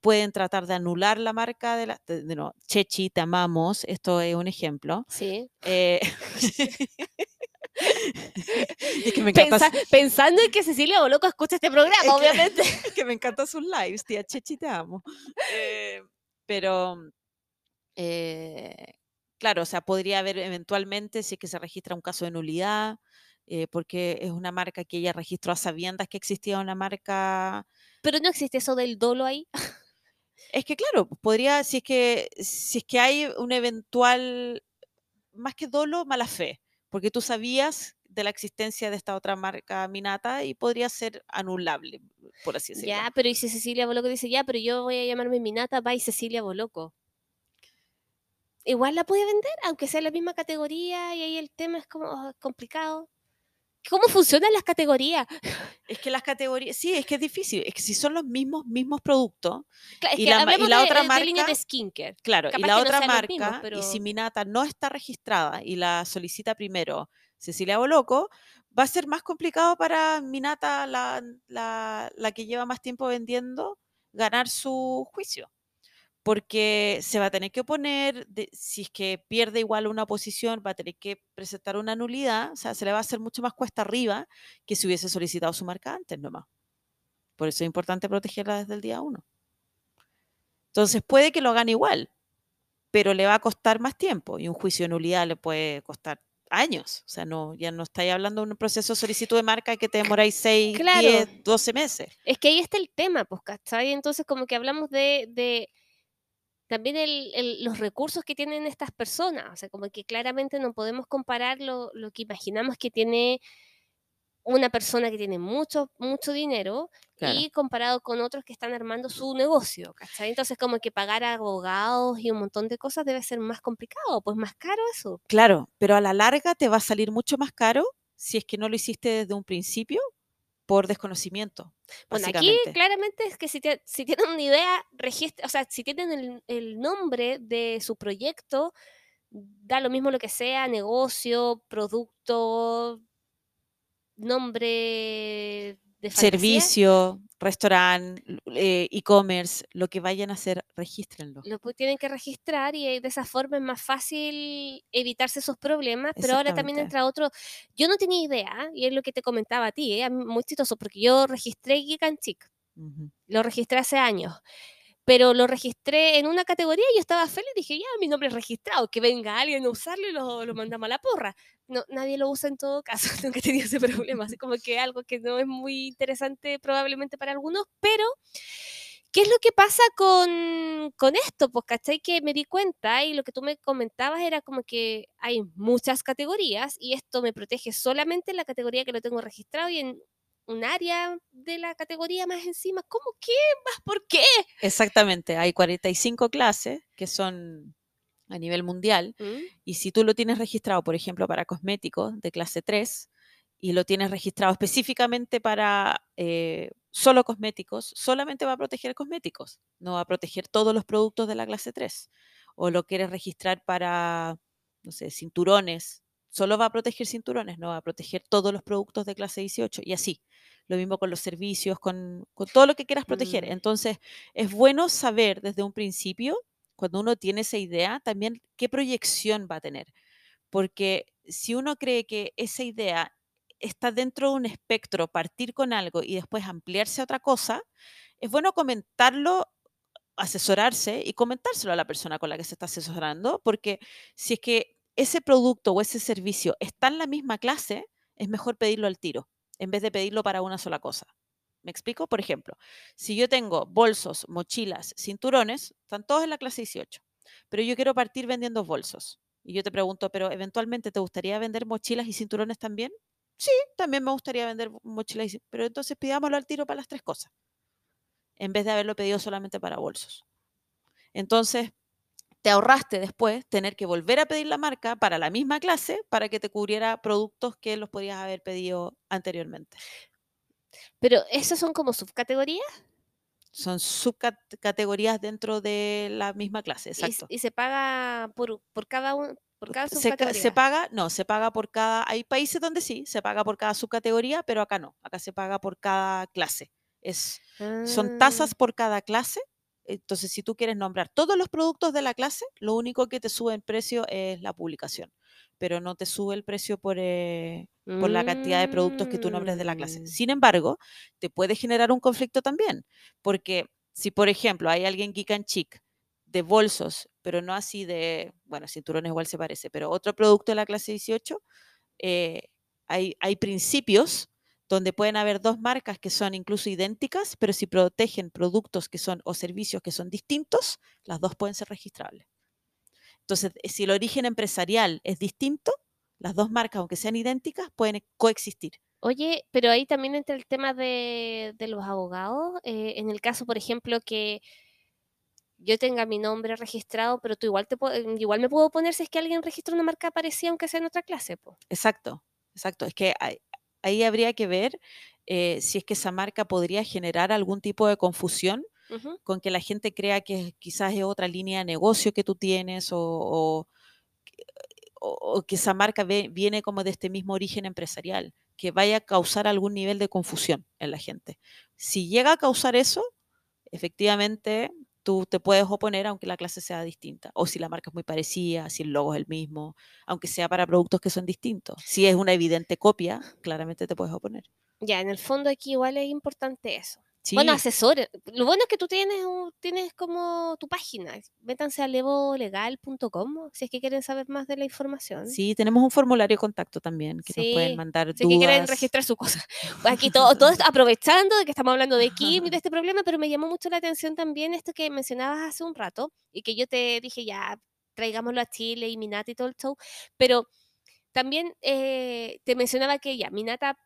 pueden tratar de anular la marca de la... de- de- no, Chechi, te amamos, esto es un ejemplo. Sí. Eh, es que me encanta, Pensa- pensando en que Cecilia Boloco escucha este programa, Es que- obviamente. es que me encantan sus lives, tía Chechi, te amo. Eh, pero, eh, claro, o sea, podría haber eventualmente, si es que se registra un caso de nulidad, eh, porque es una marca que ella registró a sabiendas que existía una marca. Pero no existe eso del dolo ahí. Es que, claro, podría, si es que, si es que hay un eventual, más que dolo, mala fe, porque tú sabías de la existencia de esta otra marca Minata y podría ser anulable, por así decirlo. Ya, pero y si Cecilia Boloco dice, ya, pero yo voy a llamarme Minata by Cecilia Boloco. Igual la puede vender, aunque sea la misma categoría y ahí el tema es como ah, complicado. ¿Cómo funcionan las categorías? Es que las categorías, sí, es que es difícil, es que si son los mismos, mismos productos, Y la y de, otra de- de marca- skincare. claro, y la no otra marca, mismos, y si Minata no está registrada y la solicita primero Cecilia Boloco, va a ser más complicado para Minata, la, la, la que lleva más tiempo vendiendo, ganar su juicio. Porque se va a tener que oponer, de- si es que pierde igual una posición, va a tener que presentar una nulidad, o sea, se le va a hacer mucho más cuesta arriba que si hubiese solicitado su marca antes nomás. Por eso es importante protegerla desde el día uno. Entonces puede que lo hagan igual, pero le va a costar más tiempo y un juicio de nulidad le puede costar años. O sea, no, ya no estáis hablando de un proceso de solicitud de marca que te demoráis 6, Claro. 10, 12 meses. Es que ahí está el tema, pues, ¿cachai? Entonces, como que hablamos de, de también el- el- los recursos que tienen estas personas. O sea, como que claramente no podemos comparar lo, lo que imaginamos que tiene una persona que tiene mucho, mucho dinero Claro. y comparado con otros que están armando su negocio, ¿cachai? Entonces, como que pagar a abogados y un montón de cosas debe ser más complicado, pues más caro eso. Claro, pero a la larga te va a salir mucho más caro si es que no lo hiciste desde un principio por desconocimiento. Bueno, aquí claramente es que si, te- si tienen una idea, registra, o sea, si tienen el, el nombre de su proyecto, da lo mismo lo que sea, negocio, producto, nombre de. Servicio, restaurante, eh, e-commerce, lo que vayan a hacer, regístrenlo. Lo tienen que registrar y eh, de esa forma es más fácil evitarse esos problemas, pero ahora también entra otro, yo no tenía idea, y es lo que te comentaba a ti, ¿eh? muy chistoso, porque yo registré Chic, Ujú. lo registré hace años, pero lo registré en una categoría y yo estaba feliz, dije, ya, mi nombre es registrado, que venga alguien a usarlo y lo, lo mandamos a la porra. No, nadie lo usa en todo caso, nunca he tenido ese problema, así como que algo que no es muy interesante probablemente para algunos, pero ¿qué es lo que pasa con, con esto? Pues, ¿cachai? Que me di cuenta y lo que tú me comentabas era como que hay muchas categorías y esto me protege solamente en la categoría que lo tengo registrado y en un área de la categoría más encima. ¿Cómo qué? ¿Más por qué? Exactamente, hay 45 clases que son a nivel mundial. ¿Mm? Y si tú lo tienes registrado, por ejemplo, para cosméticos de clase 3 y lo tienes registrado específicamente para eh, solo cosméticos, solamente va a proteger cosméticos, no va a proteger todos los productos de la clase 3. O lo quieres registrar para, no sé, cinturones, solo va a proteger cinturones, no va a proteger todos los productos de clase 18 y así. Lo mismo con los servicios, con, con todo lo que quieras proteger. Mm. Entonces, es bueno saber desde un principio, cuando uno tiene esa idea, también qué proyección va a tener. Porque si uno cree que esa idea está dentro de un espectro, partir con algo y después ampliarse a otra cosa, es bueno comentarlo, asesorarse y comentárselo a la persona con la que se está asesorando, porque si es que ese producto o ese servicio está en la misma clase, es mejor pedirlo al tiro, en vez de pedirlo para una sola cosa. ¿Me explico? Por ejemplo, si yo tengo bolsos, mochilas, cinturones, están todos en la clase 18, pero yo quiero partir vendiendo bolsos. Y yo te pregunto, ¿pero eventualmente te gustaría vender mochilas y cinturones también? Sí, también me gustaría vender mochilas, y cin- pero entonces pidámoslo al tiro para las tres cosas, en vez de haberlo pedido solamente para bolsos. Entonces, te ahorraste después tener que volver a pedir la marca para la misma clase para que te cubriera productos que los podías haber pedido anteriormente. Pero esas son como subcategorías Son subcategorías dentro de la misma clase, exacto. y se paga por, por cada un, por cada subcategoría. se paga, no, se paga por cada, hay países donde sí, se paga por cada subcategoría, pero acá no, acá se paga por cada clase. Es, son Ah, tasas por cada clase. Entonces, si tú quieres nombrar todos los productos de la clase, lo único que te sube el precio es la publicación, pero no te sube el precio por, eh, por la cantidad de productos que tú nombres de la clase. mm, Sin embargo, te puede generar un conflicto también, porque si, por ejemplo, hay alguien geek and chic de bolsos, pero no así de, bueno, cinturones igual se parece, pero otro producto de la clase 18, eh, hay, hay principios donde pueden haber dos marcas que son incluso idénticas, pero si protegen productos que son o servicios que son distintos, las dos pueden ser registrables. Entonces, eh, si el origen empresarial es distinto, las dos marcas, aunque sean idénticas, pueden coexistir. Oye, pero ahí también entra el tema de, de los abogados. eh, en el caso, por ejemplo, que yo tenga mi nombre registrado, pero tú igual te eh, igual me puedo poner si es que alguien registra una marca parecida, aunque sea en otra clase, po. Exacto, exacto. Es que ahí, ahí habría que ver eh, si es que esa marca podría generar algún tipo de confusión Con que la gente crea que quizás es otra línea de negocio que tú tienes o, o- o- o que esa marca ve- viene como de este mismo origen empresarial, que vaya a causar algún nivel de confusión en la gente. Si llega a causar eso, efectivamente tú te puedes oponer aunque la clase sea distinta, o si la marca es muy parecida, si el logo es el mismo, aunque sea para productos que son distintos. Si es una evidente copia, claramente te puedes oponer. Ya, en el fondo aquí igual es importante eso. Bueno, Sí, asesores. Lo bueno es que tú tienes, un- tienes como tu página. Métanse a levolegal.com si es que quieren saber más de la información. sí, tenemos un formulario de contacto también que nos pueden Sí, mandar Si es que quieren registrar su cosa. Aquí todo, todo esto aprovechando de que estamos hablando de Kim y de este problema, pero me llamó mucho la atención también esto que mencionabas hace un rato y que yo te dije ya, traigámoslo a Chile y Minata y todo el show, pero también eh, te mencionaba que ya, Minata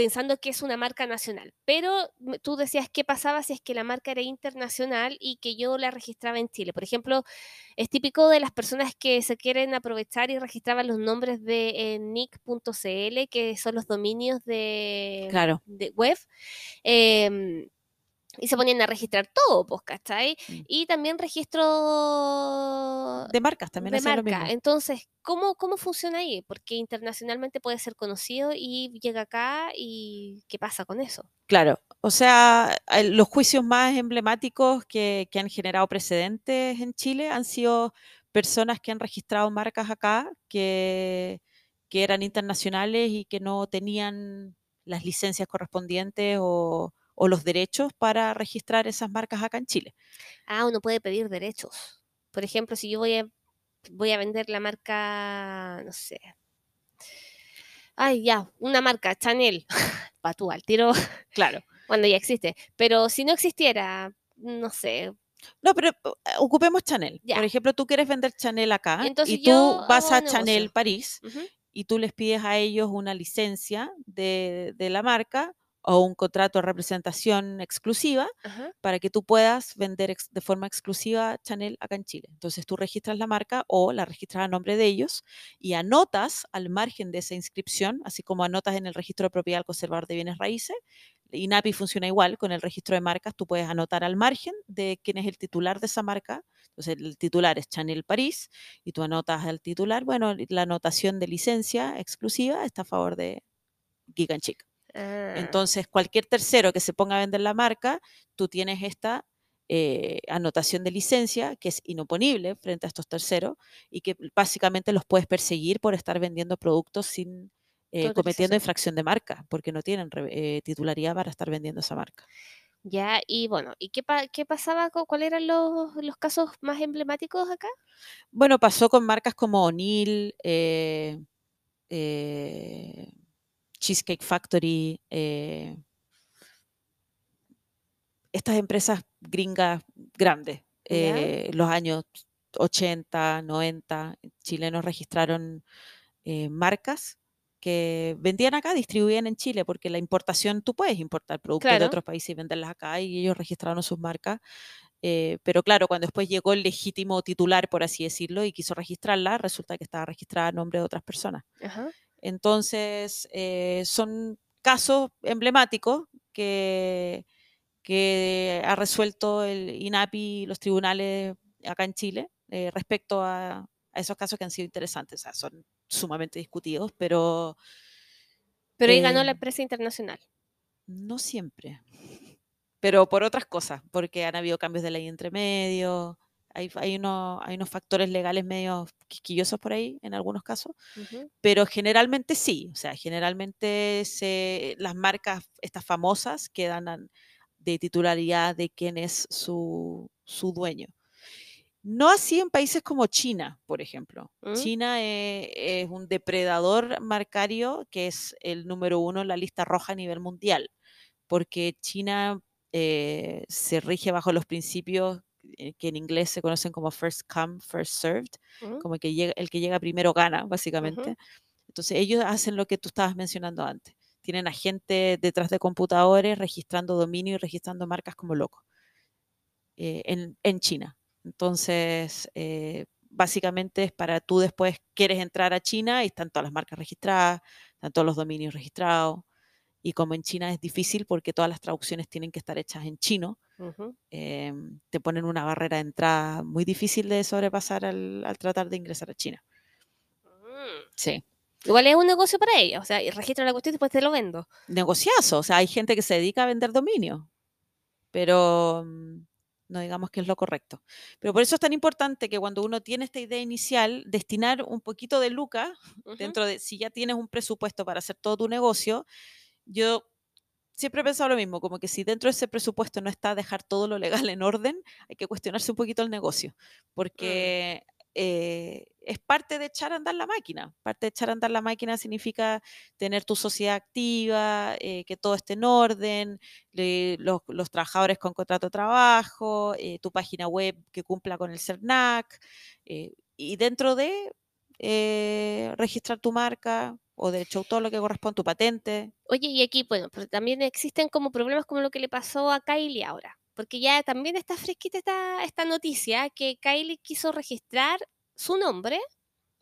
pensando que es una marca nacional, pero tú decías qué pasaba si es que la marca era internacional y que yo la registraba en Chile. Por ejemplo, es típico de las personas que se quieren aprovechar y registraban los nombres de eh, nick.cl, que son los dominios de, Claro. de web. em, y se ponían a registrar todo, pues, ¿cachai? Mm. Y también registro De marcas también de lo marca. mismo. Entonces, ¿cómo, ¿cómo funciona ahí? Porque internacionalmente puede ser conocido y llega acá y ¿qué pasa con eso? Claro, o sea, el- los juicios más emblemáticos que, que han generado precedentes en Chile han sido personas que han registrado marcas acá que, que eran internacionales y que no tenían las licencias correspondientes o, o los derechos para registrar esas marcas acá en Chile. Ah, uno puede pedir derechos. Por ejemplo, si yo voy a, voy a vender la marca, no sé. Ay, ya, una marca, Chanel. Patú, al tiro, Claro. cuando ya existe. Pero si no existiera, no sé. No, pero eh, ocupemos Chanel. Ya. Por ejemplo, tú quieres vender Chanel acá Entonces y tú vas a. Chanel París y tú les pides a ellos una licencia de, de la marca o un contrato de representación exclusiva Ajá. para que tú puedas vender ex- de forma exclusiva Chanel acá en Chile. Entonces tú registras la marca o la registras a nombre de ellos y anotas al margen de esa inscripción, así como anotas en el registro de propiedad al conservador de bienes raíces. INAPI funciona igual con el registro de marcas, tú puedes anotar al margen de quién es el titular de esa marca. Entonces el titular es Chanel París y tú anotas al titular, bueno, la anotación de licencia exclusiva está a favor de Geek and Chic. Ah, Entonces, cualquier tercero que se ponga a vender la marca, tú tienes esta eh, anotación de licencia que es inoponible frente a estos terceros y que básicamente los puedes perseguir por estar vendiendo productos sin eh, cometiendo infracción de marca, porque no tienen eh, titularidad para estar vendiendo esa marca. ya, y bueno, ¿y qué, pa- qué pasaba? con- ¿Cuáles eran los, los casos más emblemáticos acá? Bueno, pasó con marcas como O'Neill, eh, eh, Cheesecake Factory, eh, estas empresas gringas grandes, eh, los años 80, 90, chilenos registraron eh, marcas que vendían acá, distribuían en Chile, porque la importación, tú puedes importar productos de Claro. otros países y venderlas acá, y ellos registraron sus marcas. eh, pero claro, cuando después llegó el legítimo titular, por así decirlo, y quiso registrarla, resulta que estaba registrada a nombre de otras personas. Ajá. Entonces, eh, son casos emblemáticos que, que ha resuelto el INAPI y los tribunales acá en Chile eh, respecto a, a esos casos que han sido interesantes. O sea, son sumamente discutidos, pero Pero ahí ganó Eh, la empresa internacional. no siempre. Pero por otras cosas, porque han habido cambios de ley entre medio, hay, hay, unos, hay unos factores legales medio quisquillosos por ahí en algunos casos, Ujú. pero generalmente sí, o sea, generalmente se, las marcas, estas famosas, quedan an- de titularidad de quién es su, su dueño. No así en países como China, por ejemplo. ¿Mm? China eh, es un depredador marcario que es el número uno en la lista roja a nivel mundial, porque China eh, se rige bajo los principios que en inglés se conocen como first come, first served, ¿Mm? como que llega, el que llega primero gana, básicamente. Entonces ellos hacen lo que tú estabas mencionando antes. Tienen a gente detrás de computadores registrando dominio y registrando marcas como locos eh, en, en China. Entonces, eh, básicamente es para tú después quieres entrar a China y están todas las marcas registradas, están todos los dominios registrados. Y como en China es difícil porque todas las traducciones tienen que estar hechas en chino, Ujú. eh, te ponen una barrera de entrada muy difícil de sobrepasar al, al tratar de ingresar a China. Mm. Sí. Igual es un negocio para ella, o sea, y registro la cuestión y después te lo vendo. Negociazo, o sea, hay gente que se dedica a vender dominio, pero mm, no digamos que es lo correcto. Pero por eso es tan importante que cuando uno tiene esta idea inicial, destinar un poquito de lucas Ujú. dentro de, si ya tienes un presupuesto para hacer todo tu negocio, yo siempre he pensado lo mismo, como que si dentro de ese presupuesto no está dejar todo lo legal en orden, hay que cuestionarse un poquito el negocio, porque eh, es parte de echar a andar la máquina. Parte de echar a andar la máquina significa tener tu sociedad activa, eh, que todo esté en orden, le- los, los trabajadores con contrato de trabajo, eh, tu página web que cumpla con el CERNAC, y dentro de registrar tu marca o de hecho todo lo que corresponde, tu patente. Oye, y aquí, bueno, pero también existen como problemas como lo que le pasó a Kylie ahora, porque ya también está fresquita esta, esta noticia que Kylie quiso registrar su nombre,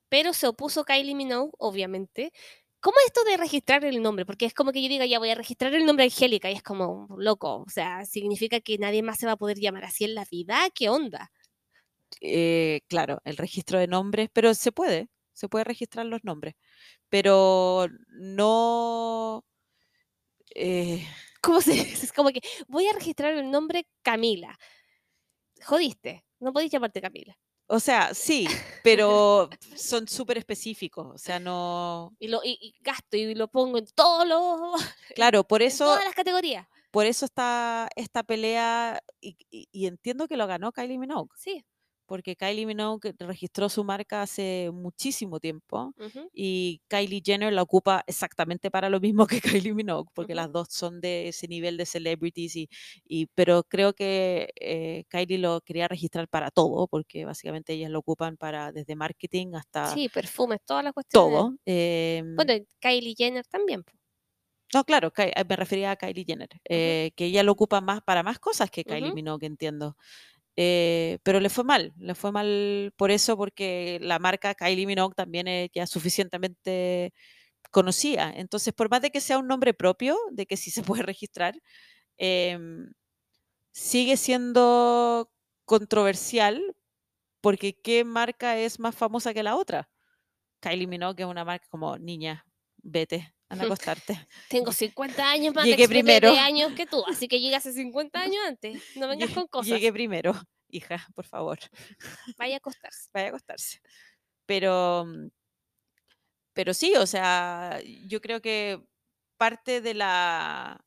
pero se opuso Kylie Minogue, obviamente. ¿Cómo es esto de registrar el nombre? Porque es como que yo diga, ya voy a registrar el nombre Angélica, y es como, loco, o sea, significa que nadie más se va a poder llamar así en la vida, ¿qué onda? eh, claro, el registro de nombres, pero se puede, se puede registrar los nombres, pero no... eh, ¿Cómo se dice? Es como que voy a registrar el nombre Camila. Jodiste, no podéis llamarte Camila. o sea, sí, pero son súper específicos, o sea, no... Y lo y, y gasto y lo pongo en todos los Claro, por en eso, todas las categorías. por eso está esta pelea, y, y- y entiendo que lo ganó Kylie Minogue, Sí. Porque Kylie Minogue registró su marca hace muchísimo tiempo, ujú. y Kylie Jenner la ocupa exactamente para lo mismo que Kylie Minogue, porque las dos son de ese nivel de celebrities, y, y- pero creo que eh, Kylie lo quería registrar para todo, porque básicamente ellas lo ocupan para desde marketing hasta Sí, perfumes, todas las cuestiones. todo. em, Bueno, Kylie Jenner también. No, claro, eh, me refería a Kylie Jenner, eh, que ella lo ocupa más para más cosas que Kylie. Minogue, entiendo. Eh, pero le fue mal, le fue mal por eso, porque la marca Kylie Minogue también es ya suficientemente conocida. Entonces, por más de que sea un nombre propio, de que sí se puede registrar, em, sigue siendo controversial porque ¿qué marca es más famosa que la otra? Kylie Minogue es una marca como niña, vete, anda a acostarte. Tengo 50 años más Llegué de, primero. años que tú, así que llega hace 50 años antes. No vengas con cosas. Llegué primero, hija, por favor, Vaya a acostarse. vaya a acostarse. Pero, pero sí, o sea, yo creo que parte de la,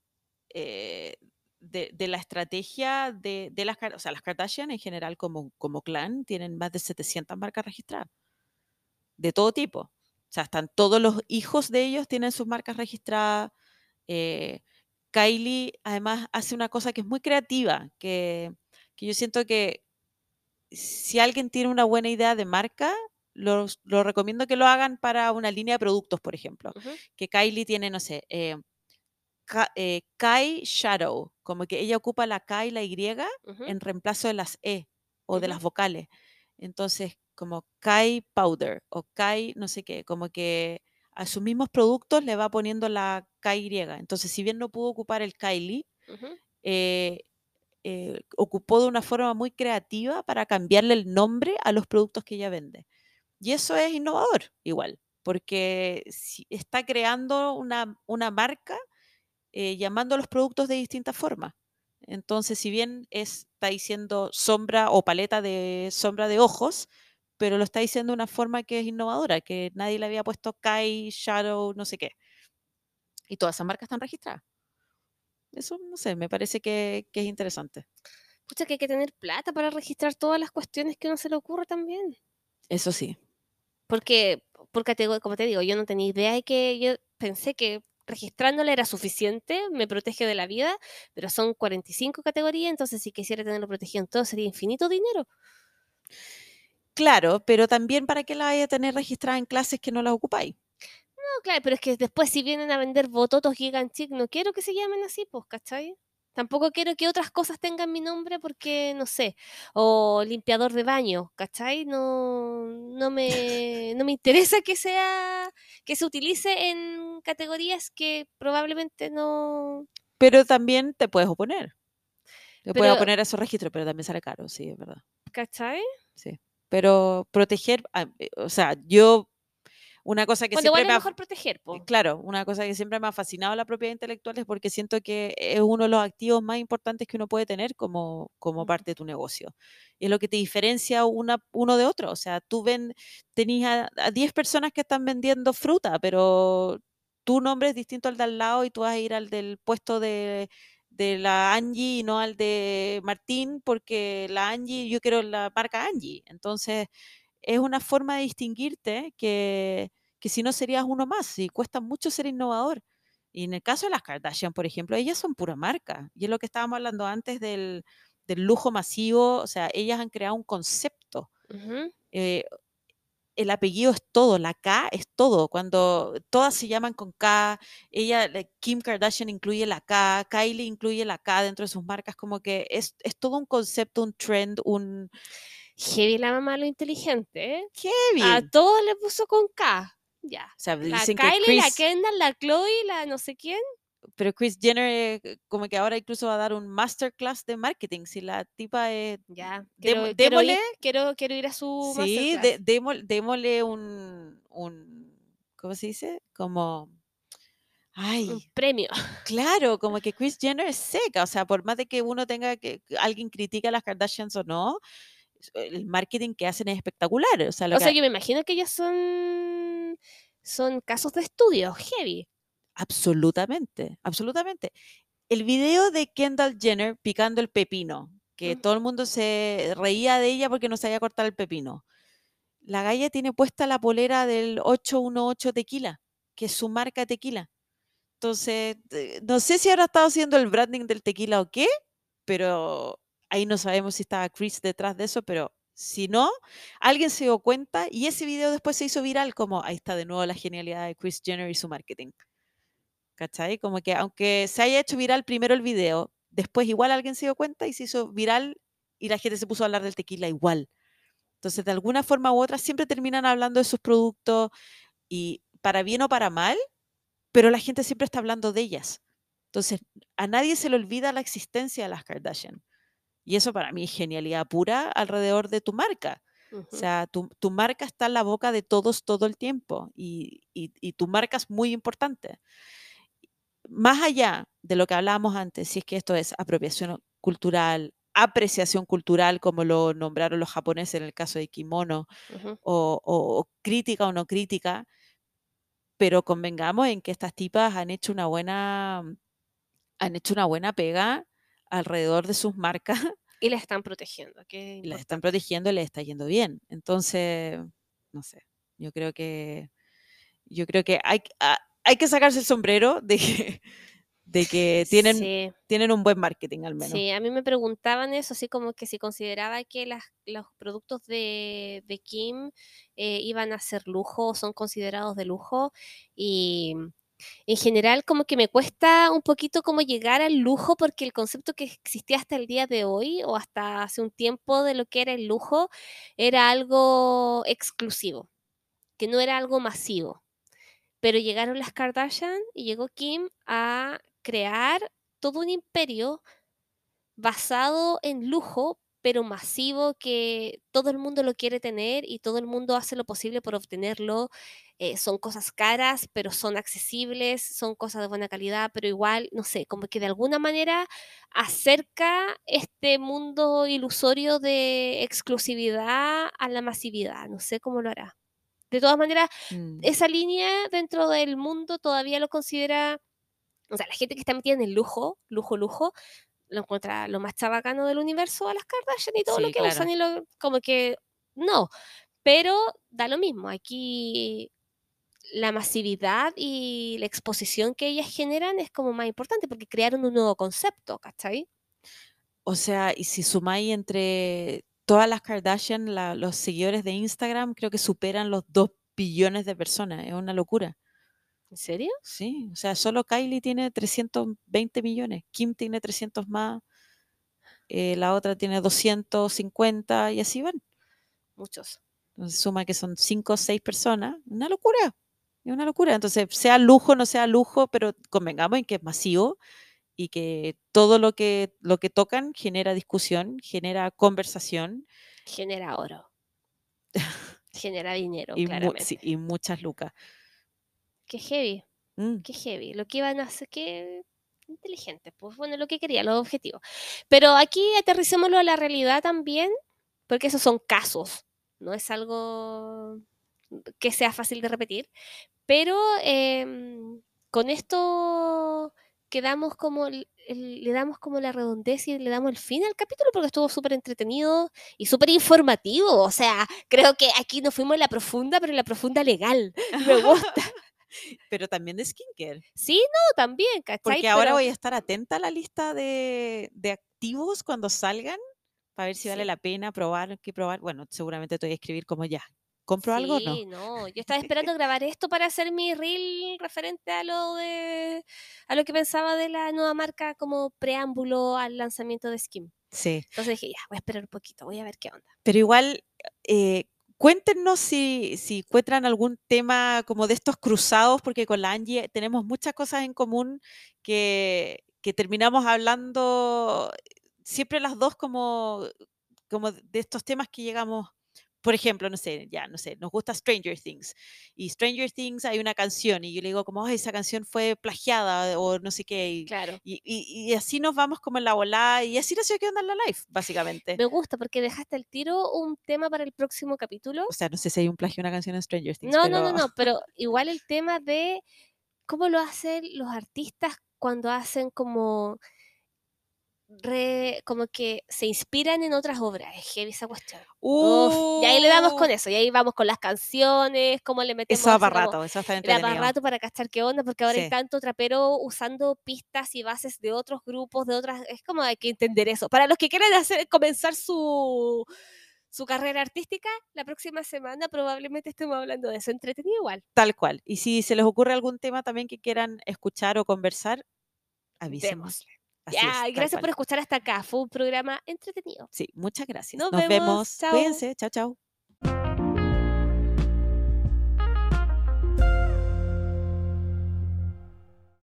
eh, de, de la estrategia de, de las, o sea, las Kardashian en general como, como clan tienen más de 700 marcas registradas, de todo tipo. O sea, están todos los hijos de ellos tienen sus marcas registradas. eh, Kylie además hace una cosa que es muy creativa, que, que yo siento que si alguien tiene una buena idea de marca, lo, lo recomiendo que lo hagan para una línea de productos, por ejemplo. Que Kylie tiene, no sé, eh, Ka- eh, Kai Shadow, como que ella ocupa la K y la Y en reemplazo de las E o de las vocales. Entonces, como Kai Powder o Kai no sé qué, como que a sus mismos productos le va poniendo la KY. Entonces, si bien no pudo ocupar el Kylie, eh, eh, ocupó de una forma muy creativa para cambiarle el nombre a los productos que ella vende. Y eso es innovador igual, porque si- está creando una, una marca eh, llamando a los productos de distintas formas. Entonces, si bien es- está diciendo sombra o paleta de sombra de ojos, pero lo está diciendo de una forma que es innovadora, que nadie le había puesto Kai, Shadow, no sé qué. Y todas esas marcas están registradas. Eso, no sé, me parece que, que es interesante. Pucha, que hay que tener plata para registrar todas las cuestiones que uno se le ocurre también. Eso sí. Porque, por categoría, como te digo, yo no tenía idea de que yo pensé que registrándola era suficiente, me protege de la vida, pero son 45 categorías, entonces si quisiera tenerlo protegido en todo sería infinito dinero. Claro, pero también para qué la vaya a tener registrada en clases que no las ocupáis. No, claro, pero es que después si vienen a vender bototos gigantic, no quiero que se llamen así, pues, ¿cachai? Tampoco quiero que otras cosas tengan mi nombre porque, no sé, o limpiador de baño, ¿cachai? No, no, me, no me interesa que sea, que se utilice en categorías que probablemente no... Pero también te puedes oponer. Te puedes oponer a esos registros, pero también sale caro, sí, es verdad. ¿Cachai? Sí. Pero proteger, ah, eh, o sea, yo, una cosa que Bueno, siempre igual me es ha, mejor proteger, po. claro, una cosa que siempre me ha fascinado la propiedad intelectual es porque siento que es uno de los activos más importantes que uno puede tener como, como parte de tu negocio. Y es lo que te diferencia una, uno de otro. O sea, tú ven, tenías a, a 10 personas que están vendiendo fruta, pero tu nombre es distinto al de al lado y tú vas a ir al del puesto de, de la Angie y no al de Martín, porque la Angie, yo quiero la marca Angie. Entonces, es una forma de distinguirte que, que si no serías uno más y cuesta mucho ser innovador. Y en el caso de las Kardashian, por ejemplo, ellas son pura marca. Y es lo que estábamos hablando antes del, del lujo masivo. O sea, ellas han creado un concepto. Eh, el apellido es todo, la K es todo. Cuando todas se llaman con K, ella, la- Kim Kardashian incluye la K, Kylie incluye la K dentro de sus marcas, como que es, es todo un concepto, un trend, un Heavy la mamá lo inteligente, ¿eh? heavy. A todos le puso con K. Ya. o sea, La dicen Kylie, que la Chris, Kendall, la Chloe, la no sé quién. pero Chris Jenner eh, como que ahora incluso va a dar un masterclass de marketing. Si la tipa es, Ya. Demo- Quiero, quiero, ir, démosle, quiero, quiero ir a su sí, de- démol- démosle un, un, ¿cómo se dice? Como, Un ay, premio. claro, como que Chris Jenner es seca, o sea, por más de que uno tenga que, que alguien critique a las Kardashians o no, el marketing que hacen es espectacular. O sea, lo O que sea, yo me imagino que ellas son son casos de estudio heavy. Absolutamente, absolutamente. El video de Kendall Jenner picando el pepino, que Mm. todo el mundo se reía de ella porque no sabía cortar el pepino. La galla tiene puesta la polera del 818 Tequila, que es su marca tequila. Entonces, eh, no sé si habrá estado haciendo el branding del tequila o qué, pero ahí no sabemos si estaba Chris detrás de eso, pero si no, alguien se dio cuenta y ese video después se hizo viral como ahí está de nuevo la genialidad de Chris Jenner y su marketing. ¿cachai? Como que aunque se haya hecho viral primero el video, después igual alguien se dio cuenta y se hizo viral y la gente se puso a hablar del tequila igual. Entonces, de alguna forma u otra, siempre terminan hablando de sus productos y para bien o para mal, pero la gente siempre está hablando de ellas. Entonces, a nadie se le olvida la existencia de las Kardashian. Y eso para mí es genialidad pura alrededor de tu marca. O sea, tu, marca está en la boca de todos todo el tiempo y, y, tu marca es muy importante. Más allá de lo que hablábamos antes, si es que esto es apropiación cultural, apreciación cultural, como lo nombraron los japoneses en el caso de Kimono, o, crítica o no crítica, pero convengamos en que estas tipas han hecho una buena, han hecho una buena pega alrededor de sus marcas. Y las están protegiendo. las están protegiendo y les está yendo bien. Entonces, no sé, yo creo que, yo creo que hay, ah, hay que sacarse el sombrero de que, de que tienen, tienen un buen marketing al menos. Sí, a mí me preguntaban eso, así como que si consideraba que las, los productos de, de Kim eh, iban a ser lujo son considerados de lujo y en general como que me cuesta un poquito como llegar al lujo porque el concepto que existía hasta el día de hoy o hasta hace un tiempo de lo que era el lujo era algo exclusivo, que no era algo masivo. Pero llegaron las Kardashian y llegó Kim a crear todo un imperio basado en lujo, pero masivo, que todo el mundo lo quiere tener y todo el mundo hace lo posible por obtenerlo. Eh, son cosas caras, pero son accesibles, son cosas de buena calidad, pero igual, no sé, como que de alguna manera acerca este mundo ilusorio de exclusividad a la masividad. No sé cómo lo hará. De todas maneras, mm. esa línea dentro del mundo todavía lo considera o sea, la gente que está metida en el lujo, lujo, lujo, lo encuentra lo más chabacano del universo a las Kardashian y todo lo que usan y lo, como que no, pero da lo mismo, aquí la masividad y la exposición que ellas generan es como más importante porque crearon un nuevo concepto, ¿cachai? O sea, y si sumáis entre todas las Kardashian, los seguidores de Instagram creo que superan los 2 billones de personas, es una locura. ¿En serio? Sí, o sea, solo Kylie tiene 320 millones, Kim tiene 300 más, eh, la otra tiene 250 y así van. Muchos. Entonces suma que son 5 o 6 personas, una locura, es una locura. Entonces, sea lujo, no sea lujo, pero convengamos en que es masivo y que todo lo que, lo que tocan genera discusión, genera conversación. Genera oro. genera dinero, y claramente. y muchas lucas. Qué heavy. Mm. Qué heavy. Lo que iban a hacer, qué inteligente. Pues bueno, lo que quería, los objetivos. Pero aquí aterricémoslo a la realidad también, porque esos son casos. No es algo que sea fácil de repetir. Pero em, con esto quedamos como le damos como la redondez y le damos el fin al capítulo porque estuvo súper entretenido y súper informativo. O sea, creo que aquí nos fuimos en la profunda, pero en la profunda legal. Me gusta. Pero también de skincare. Sí, no, también, ¿cachai? Porque ahora voy a estar atenta a la lista de, activos cuando salgan para ver si vale la pena probar, qué probar. Bueno, seguramente te voy a escribir como ya. ¿Compro algo o no? Sí, no. Yo estaba esperando grabar esto para hacer mi reel referente a lo de a lo que pensaba de la nueva marca como preámbulo al lanzamiento de Skim. Sí. Entonces dije, ya, voy a esperar un poquito, voy a ver qué onda. Pero igual, eh, Cuéntenos si, encuentran algún tema como de estos cruzados, porque con la Angie tenemos muchas cosas en común que, que terminamos hablando siempre las dos como, como de estos temas que llegamos por ejemplo, no sé, ya, no sé, nos gusta Stranger Things. Y Stranger Things hay una canción y yo le digo como, esa canción fue plagiada o no sé qué. Y, claro. Y, y, así nos vamos como en la volada y así nació que onda en la live, básicamente. Me gusta porque dejaste el tiro un tema para el próximo capítulo. O sea, no sé si hay un plagio una canción en Stranger Things. No, no, no, no, pero igual el tema de cómo lo hacen los artistas cuando hacen como como que se inspiran en otras obras. Es heavy esa cuestión. y ahí le damos con uh. eso. Y ahí vamos con las canciones, cómo le metemos. Eso rato, eso está El rato para cachar qué onda, porque ahora hay tanto trapero usando pistas y bases de otros grupos, de otras. Es como hay que entender eso. Para los que quieran hacer, comenzar su su carrera artística, la próxima semana probablemente estemos hablando de eso. Entretenido igual. Tal cual. Y si se les ocurre algún tema también que quieran escuchar o conversar, avísenme. Démosle. Así Ya, es, gracias por escuchar hasta acá. Fue un programa entretenido. Sí, muchas gracias. Nos Nos vemos. vemos. Chao. Cuídense. Chao, chao.